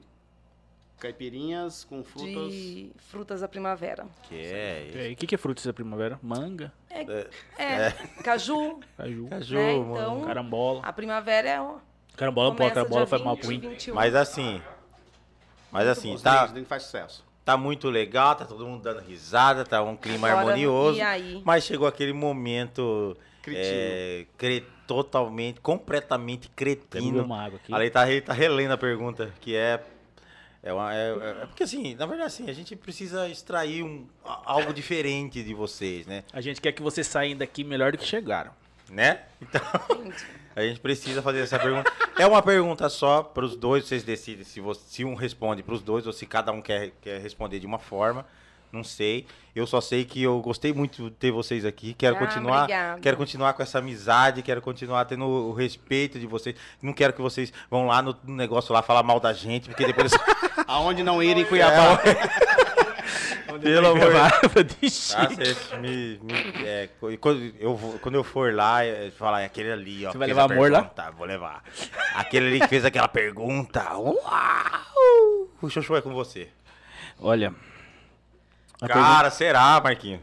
caipirinhas com frutas. de frutas da primavera. Que é. E o que, que é frutas da primavera? Manga, É, caju, caju, Caju, né? mano. Então carambola. a primavera é o Carambola não pode, começa carambola faz mal 20, pro rim. 21. Mas assim. Mas assim, Os tá, faz sucesso. tá muito legal, tá todo mundo dando risada, tá um clima Agora, harmonioso. e aí? Mas chegou aquele momento Cretino. é, cre- totalmente, completamente cretino. uma água aqui. A lei tá, ele tá relendo a pergunta, que é. É, uma, é, é- é porque assim, na verdade, assim, a gente precisa extrair um, algo diferente de vocês, né? A gente quer que vocês saiam daqui melhor do que chegaram. Né? Então, a gente precisa fazer essa pergunta. É uma pergunta só para os dois, vocês decidem se, você, se um responde para os dois ou se cada um quer, quer responder de uma forma. Não sei. Eu só sei que eu gostei muito de ter vocês aqui. Quero Ah, continuar, obrigada. quero continuar com essa amizade, quero continuar tendo o respeito de vocês. Não quero que vocês vão lá no, no negócio lá falar mal da gente, porque depois Aonde não ir em Cuiabá. pelo amor de de Tá, cê me, me- é, quando, eu vou- quando eu for lá, é, falar, é aquele ali, ó. Você vai fez levar amor lá? pergunta, Vou levar. Aquele ali que fez aquela pergunta. Uau! O Chuchu é com você. Olha. A Cara, será, Marquinho?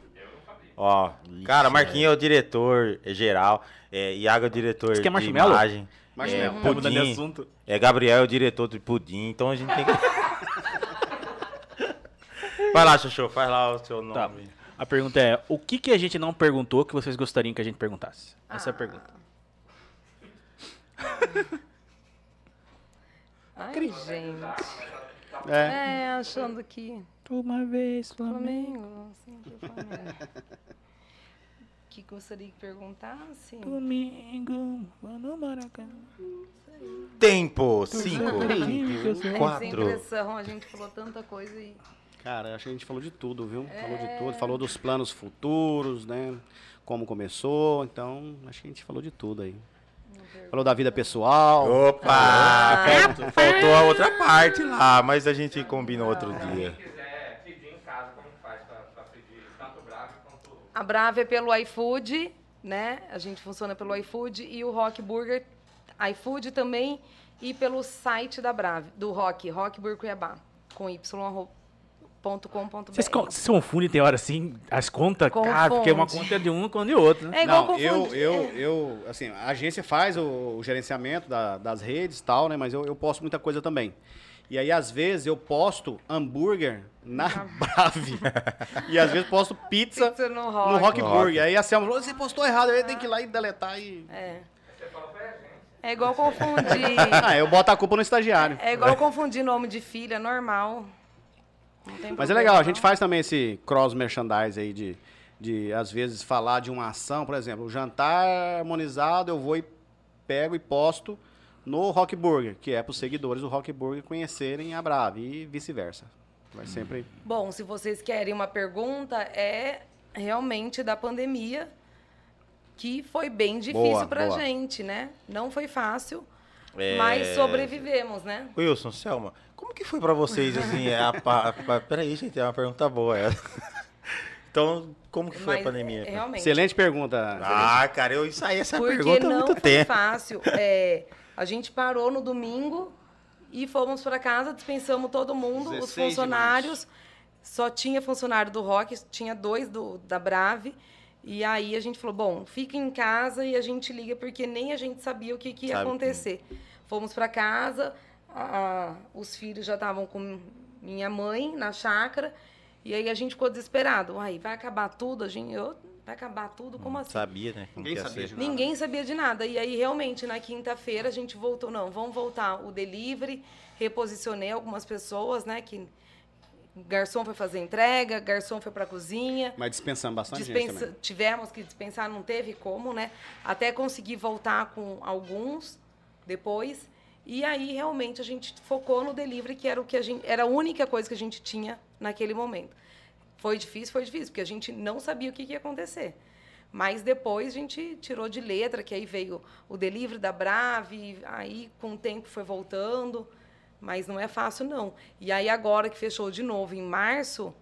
Ó, cara, Marquinho é o diretor é geral, é, Iago é o diretor Você quer de marshmallow? imagem. Marshmallow. É, Tá mudando de pudim, assunto. é Gabriel é o diretor de pudim, então a gente tem que... Vai lá, Chuchu, faz lá o seu Tá. nome. A pergunta é: o que, que a gente não perguntou que vocês gostariam que a gente perguntasse? Essa é a pergunta. Ai, gente. É. É, achando que Uma vez, Flamengo, sempre Flamengo. O que gostaria que perguntasse? Domingo, no Maracanã. Tempo, cinco, Sem quatro. impressão, a gente falou tanta coisa e. Cara, acho que a gente falou de tudo, viu? Falou de tudo. Falou dos planos futuros, né? Como começou. Então, acho que a gente falou de tudo aí. Falou da vida pessoal. Opa! Faltou, faltou a outra parte lá, mas a gente combina outro dia. Quem quiser pedir em casa, como faz pra, pra pedir tanto Bravo quanto... A Brava é pelo iFood, né? A gente funciona pelo iFood e o Rock Burger, iFood também e pelo site da Brave, do Rock, Rock Burger Cuiabá, com Vocês, vocês confundem, tem hora assim, as contas? Cara, porque uma Confunde. conta é de um, conta de outro, né? É igual Não, eu, eu, eu, assim, a agência faz o, o gerenciamento da- das redes e tal, né? Mas eu, eu posto muita coisa também. E aí, às vezes, eu posto hambúrguer na Brave. e às vezes posto pizza, Pizza no no Rock. Rock Burger. Rock. Aí a Selma falou, você postou errado, aí tem que ir lá e deletar e... É. É igual confundir. Ah, eu boto a culpa no estagiário. É igual confundir nome de filha, normal. Mas é legal, a gente faz também esse cross merchandise aí de, de, às vezes, falar de uma ação, por exemplo, o jantar harmonizado, eu vou e pego e posto no Rock Burger, que é para os seguidores do Rock Burger conhecerem a Brave e vice-versa. Vai sempre. Bom, se vocês querem uma pergunta, é realmente da pandemia, que foi bem difícil boa. gente, né? Não foi fácil, É, mas sobrevivemos, né? Wilson, Selma, como que foi pra vocês, assim, a, pa- pa- peraí, gente, é uma pergunta boa essa. Então, como que foi Mas, a pandemia? é, realmente. Excelente pergunta. Ah, cara, eu ensaiei essa Porque pergunta há não muito foi tempo. fácil. É, a gente parou no domingo e fomos para casa, dispensamos todo mundo, 16 os funcionários. Só tinha funcionário do Rock, tinha dois do, da Brave. E aí a gente falou, bom, fica em casa e a gente liga, porque nem a gente sabia o que, que ia Sabe. acontecer. Fomos para casa, a- os filhos já estavam com minha mãe na chácara. E aí a gente ficou desesperado. Ai, vai acabar tudo? A gente, eu, vai acabar tudo? Como assim? Sabia, né? como Ninguém que ia sabia de nada. Ninguém sabia de nada. E aí, realmente, na quinta-feira, a gente voltou. Não, vamos voltar o delivery. Reposicionei algumas pessoas, né? Que garçom foi fazer entrega, garçom foi para cozinha. Mas dispensamos bastante gente Dispensa- também. tivemos que dispensar, não teve como, né? Até conseguir voltar com alguns depois. E aí, realmente, a gente focou no delivery, que era, o que a, gente, era a única coisa que a gente tinha naquele momento. Foi difícil, foi difícil, porque a gente não sabia o que, que ia acontecer. Mas depois a gente tirou de letra, que aí veio o delivery da Brave, aí com o tempo foi voltando. Mas não é fácil, não. E aí, agora que fechou de novo em março,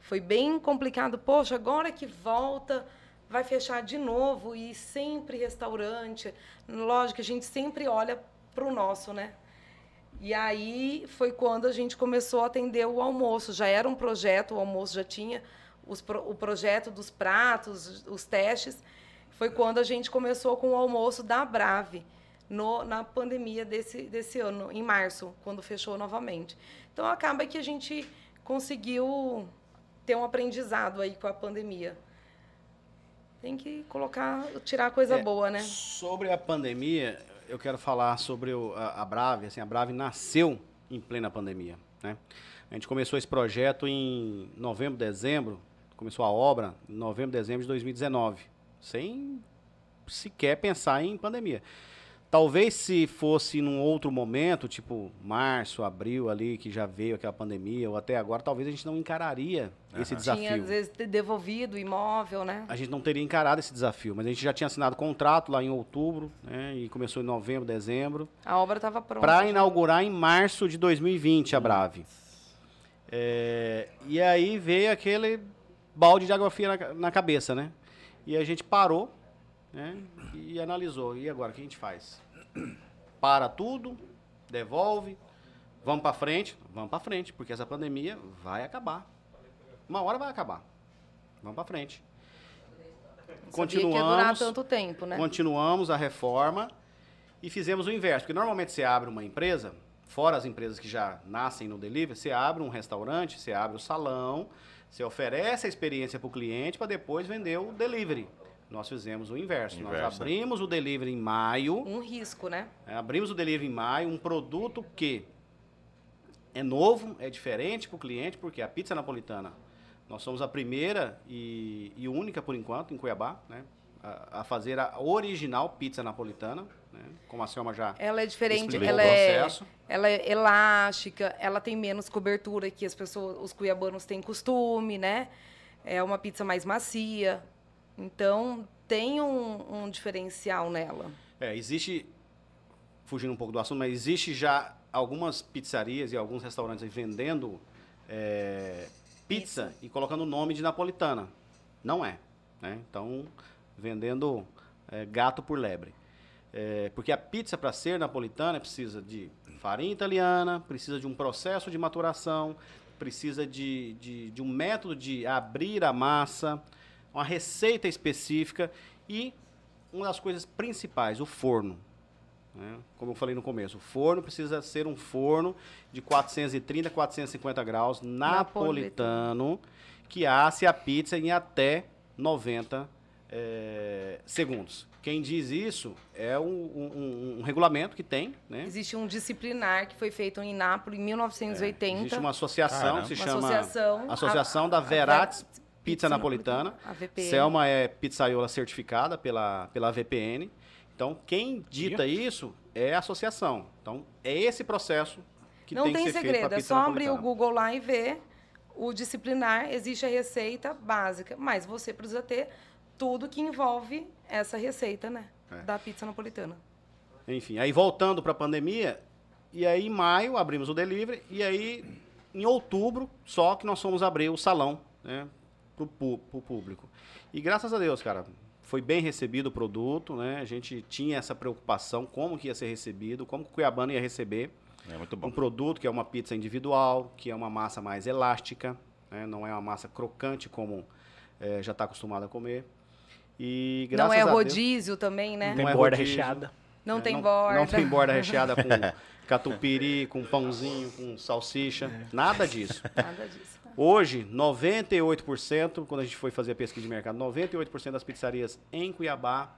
foi bem complicado. Poxa, agora que volta, vai fechar de novo e sempre restaurante. Lógico, a gente sempre olha para o nosso, né? E aí foi quando a gente começou a atender o almoço. Já era um projeto, o almoço já tinha os o projeto dos pratos, os testes. Foi quando a gente começou com o almoço da Brave, no, na pandemia desse, desse ano, em março, quando fechou novamente. Então acaba que a gente conseguiu ter um aprendizado aí com a pandemia. Tem que colocar, tirar coisa É, boa, né? Sobre a pandemia, eu quero falar sobre o- a, a Brave. Assim, a Brave nasceu em plena pandemia. Né? A gente começou esse projeto em novembro, dezembro. Começou a obra em novembro, dezembro de 2019. Sem sequer pensar em pandemia. Talvez se fosse num outro momento, tipo março, abril ali, que já veio aquela pandemia, ou até agora, talvez a gente não encararia esse desafio. Tinha, às vezes, devolvido o imóvel, né? a gente não teria encarado esse desafio, mas a gente já tinha assinado contrato lá em outubro, né, e começou em novembro, dezembro, A obra estava pronta. para inaugurar em março de 2020 a Brave. É, e aí veio aquele balde de água fria na, na cabeça, né? E a gente parou, né, e analisou. E agora, o que a gente faz? Para tudo, devolve, vamos para frente? Vamos para frente, porque essa pandemia vai acabar. Uma hora vai acabar. Vamos para frente. Ia durar tanto tempo, né? Continuamos a reforma e fizemos o inverso. Porque normalmente você abre uma empresa, fora as empresas que já nascem no delivery, você abre um restaurante, você abre o salão, você oferece a experiência para o cliente para depois vender o delivery. Nós fizemos o inverso. Nós Inverso. abrimos o delivery em maio. Um risco, né? É, abrimos o delivery em maio, um produto que é novo, é diferente para o cliente, porque a pizza napolitana, nós somos a primeira e, e única, por enquanto, em Cuiabá, né, a, a fazer a original pizza napolitana, né, como a Selma já Ela é diferente, ela é, processo. ela é elástica, ela tem menos cobertura que as pessoas, os cuiabanos têm costume, né? É uma pizza mais macia. Então, tem um, um diferencial nela. É, existe, fugindo um pouco do assunto, mas existe já algumas pizzarias e alguns restaurantes vendendo é, pizza, e colocando o nome de napolitana. Não é. Né? Então, vendendo é, gato por lebre. É, porque a pizza, para ser napolitana, precisa de farinha italiana, precisa de um processo de maturação, precisa de, de, de um método de abrir a massa, uma receita específica e uma das coisas principais, o forno. né? Como eu falei no começo, o forno precisa ser um forno de 430 a 450 graus napolitano, que asse a pizza em até 90 eh, segundos. Quem diz isso é um, um- um regulamento que tem, né? Existe um disciplinar que foi feito em Nápoles em 1980. Existe uma associação que se Uma chama associação, Associação a- da Veratis Ver- Pizza Napolitana. A VPN. Selma é pizzaiola certificada pela, pela VPN. Então, quem dita isso é a associação. Então, é esse processo que Não tem, tem que ser feito segredo, para é só abrir o napolitana. Google lá e ver o disciplinar, existe a receita básica, mas você precisa ter tudo que envolve essa receita, né? É. Da pizza napolitana. Enfim, aí voltando para a pandemia, e aí em maio abrimos o delivery, e aí em outubro só que nós fomos abrir o salão, né, pro, pro público. E graças a Deus, cara, foi bem recebido o produto, né, a gente tinha essa preocupação, como que ia ser recebido, como que o Cuiabano ia receber É muito um produto que é uma pizza individual, que é uma massa mais elástica, né, não é uma massa crocante como eh, já está acostumado a comer. E graças Não é a Deus- rodízio também, né? Não Tem é borda rodízio. recheada. Não É, tem borda. Não tem borda recheada com catupiry com pãozinho, com salsicha, nada disso. Nada disso. Hoje, 98%, quando a gente foi fazer a pesquisa de mercado, 98% das pizzarias em Cuiabá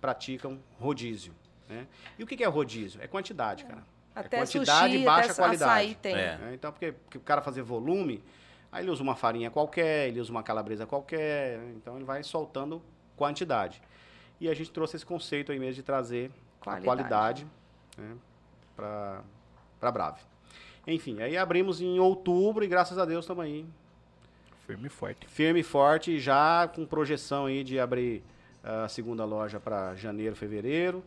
praticam rodízio. Né? E o que que é rodízio? É quantidade, cara. Até é quantidade sushi, e baixa até qualidade. açaí tem. É. né? Então, porque, porque o cara fazer volume, aí ele usa uma farinha qualquer, ele usa uma calabresa qualquer, então ele vai soltando quantidade. E a gente trouxe esse conceito aí mesmo de trazer Qualidade. a qualidade né, para a Brave. Enfim, aí abrimos em outubro e graças a Deus estamos aí Firme e forte. firme e forte, já com projeção aí de abrir ah, a segunda loja para janeiro, fevereiro.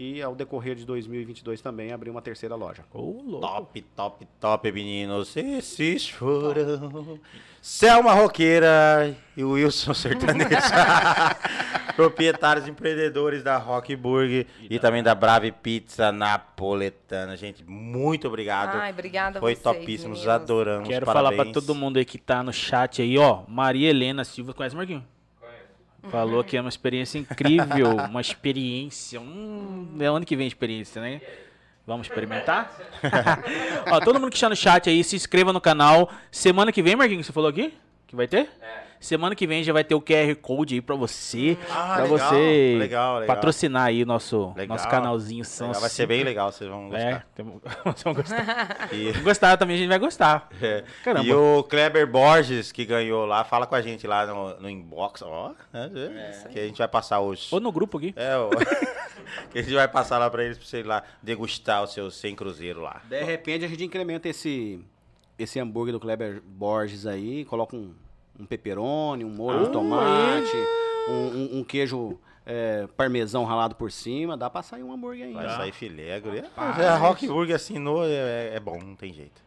E ao decorrer de 2022 também abrir uma terceira loja. Louco. Top, top, top, meninos. Esses foram. Selma Roqueira e o Wilson Sertanejo. Proprietários e empreendedores da Rock Burger e, também da Brave Pizza Napoletana. Gente, muito obrigado. Ai, obrigada a Foi vocês, topíssimos, meninos. adoramos. Quero parabéns. falar pra todo mundo aí que tá no chat aí, ó. Maria Helena Silva. Conhece, Marquinhos? Falou que é uma experiência incrível. uma experiência. Hum, é onde que vem experiência, né? Vamos experimentar? ó, todo mundo que está no chat aí, se inscreva no canal. Semana que vem, Marquinhos, você falou aqui? Que vai ter? Semana que vem já vai ter o QR Code aí pra você. Ah, pra legal, você legal, legal. patrocinar aí nosso, Legal. nosso canalzinho. São Legal, vai ser bem legal, vocês vão É, gostar. tem- vocês vão gostar. E- Se gostar também, a gente vai gostar. É. Caramba. E o Kleber Borges, que ganhou lá, fala com a gente lá no, no inbox, ó. né, que a gente vai passar os. Ou no grupo aqui. É, ó. que a gente vai passar lá pra eles, pra vocês lá degustar o seu 100 cruzeiro lá. De repente a gente incrementa esse, esse hambúrguer do Kleber Borges aí, coloca um, um pepperoni, um molho de tomate, um, um- um queijo é, parmesão ralado por cima, dá pra sair um hambúrguer aí. Vai Tá. sair filé. guri. É, a Rock Burger assinou, é, é bom, não tem jeito.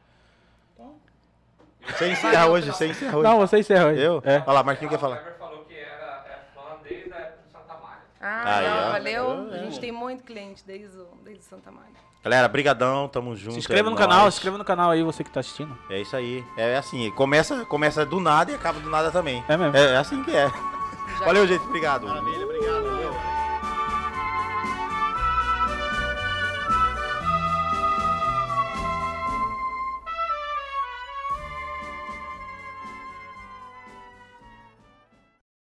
Você encerra hoje, você encerra hoje. Não, você encerra aí. Eu? É. Olha lá, Marquinhos quer O falar. Kleber falou que era é fã desde a época do Santa Maria. Ah, Aí, não, valeu. A gente tem muito cliente desde, o, desde Santa Maria. Galera, brigadão, tamo junto. Se inscreva é no nóis. canal, se inscreva no canal aí, você que tá assistindo. É isso aí. É assim, começa, começa do nada e acaba do nada também. É mesmo. É, é assim que é. Já Valeu, gente. Obrigado. Maravilha, obrigado.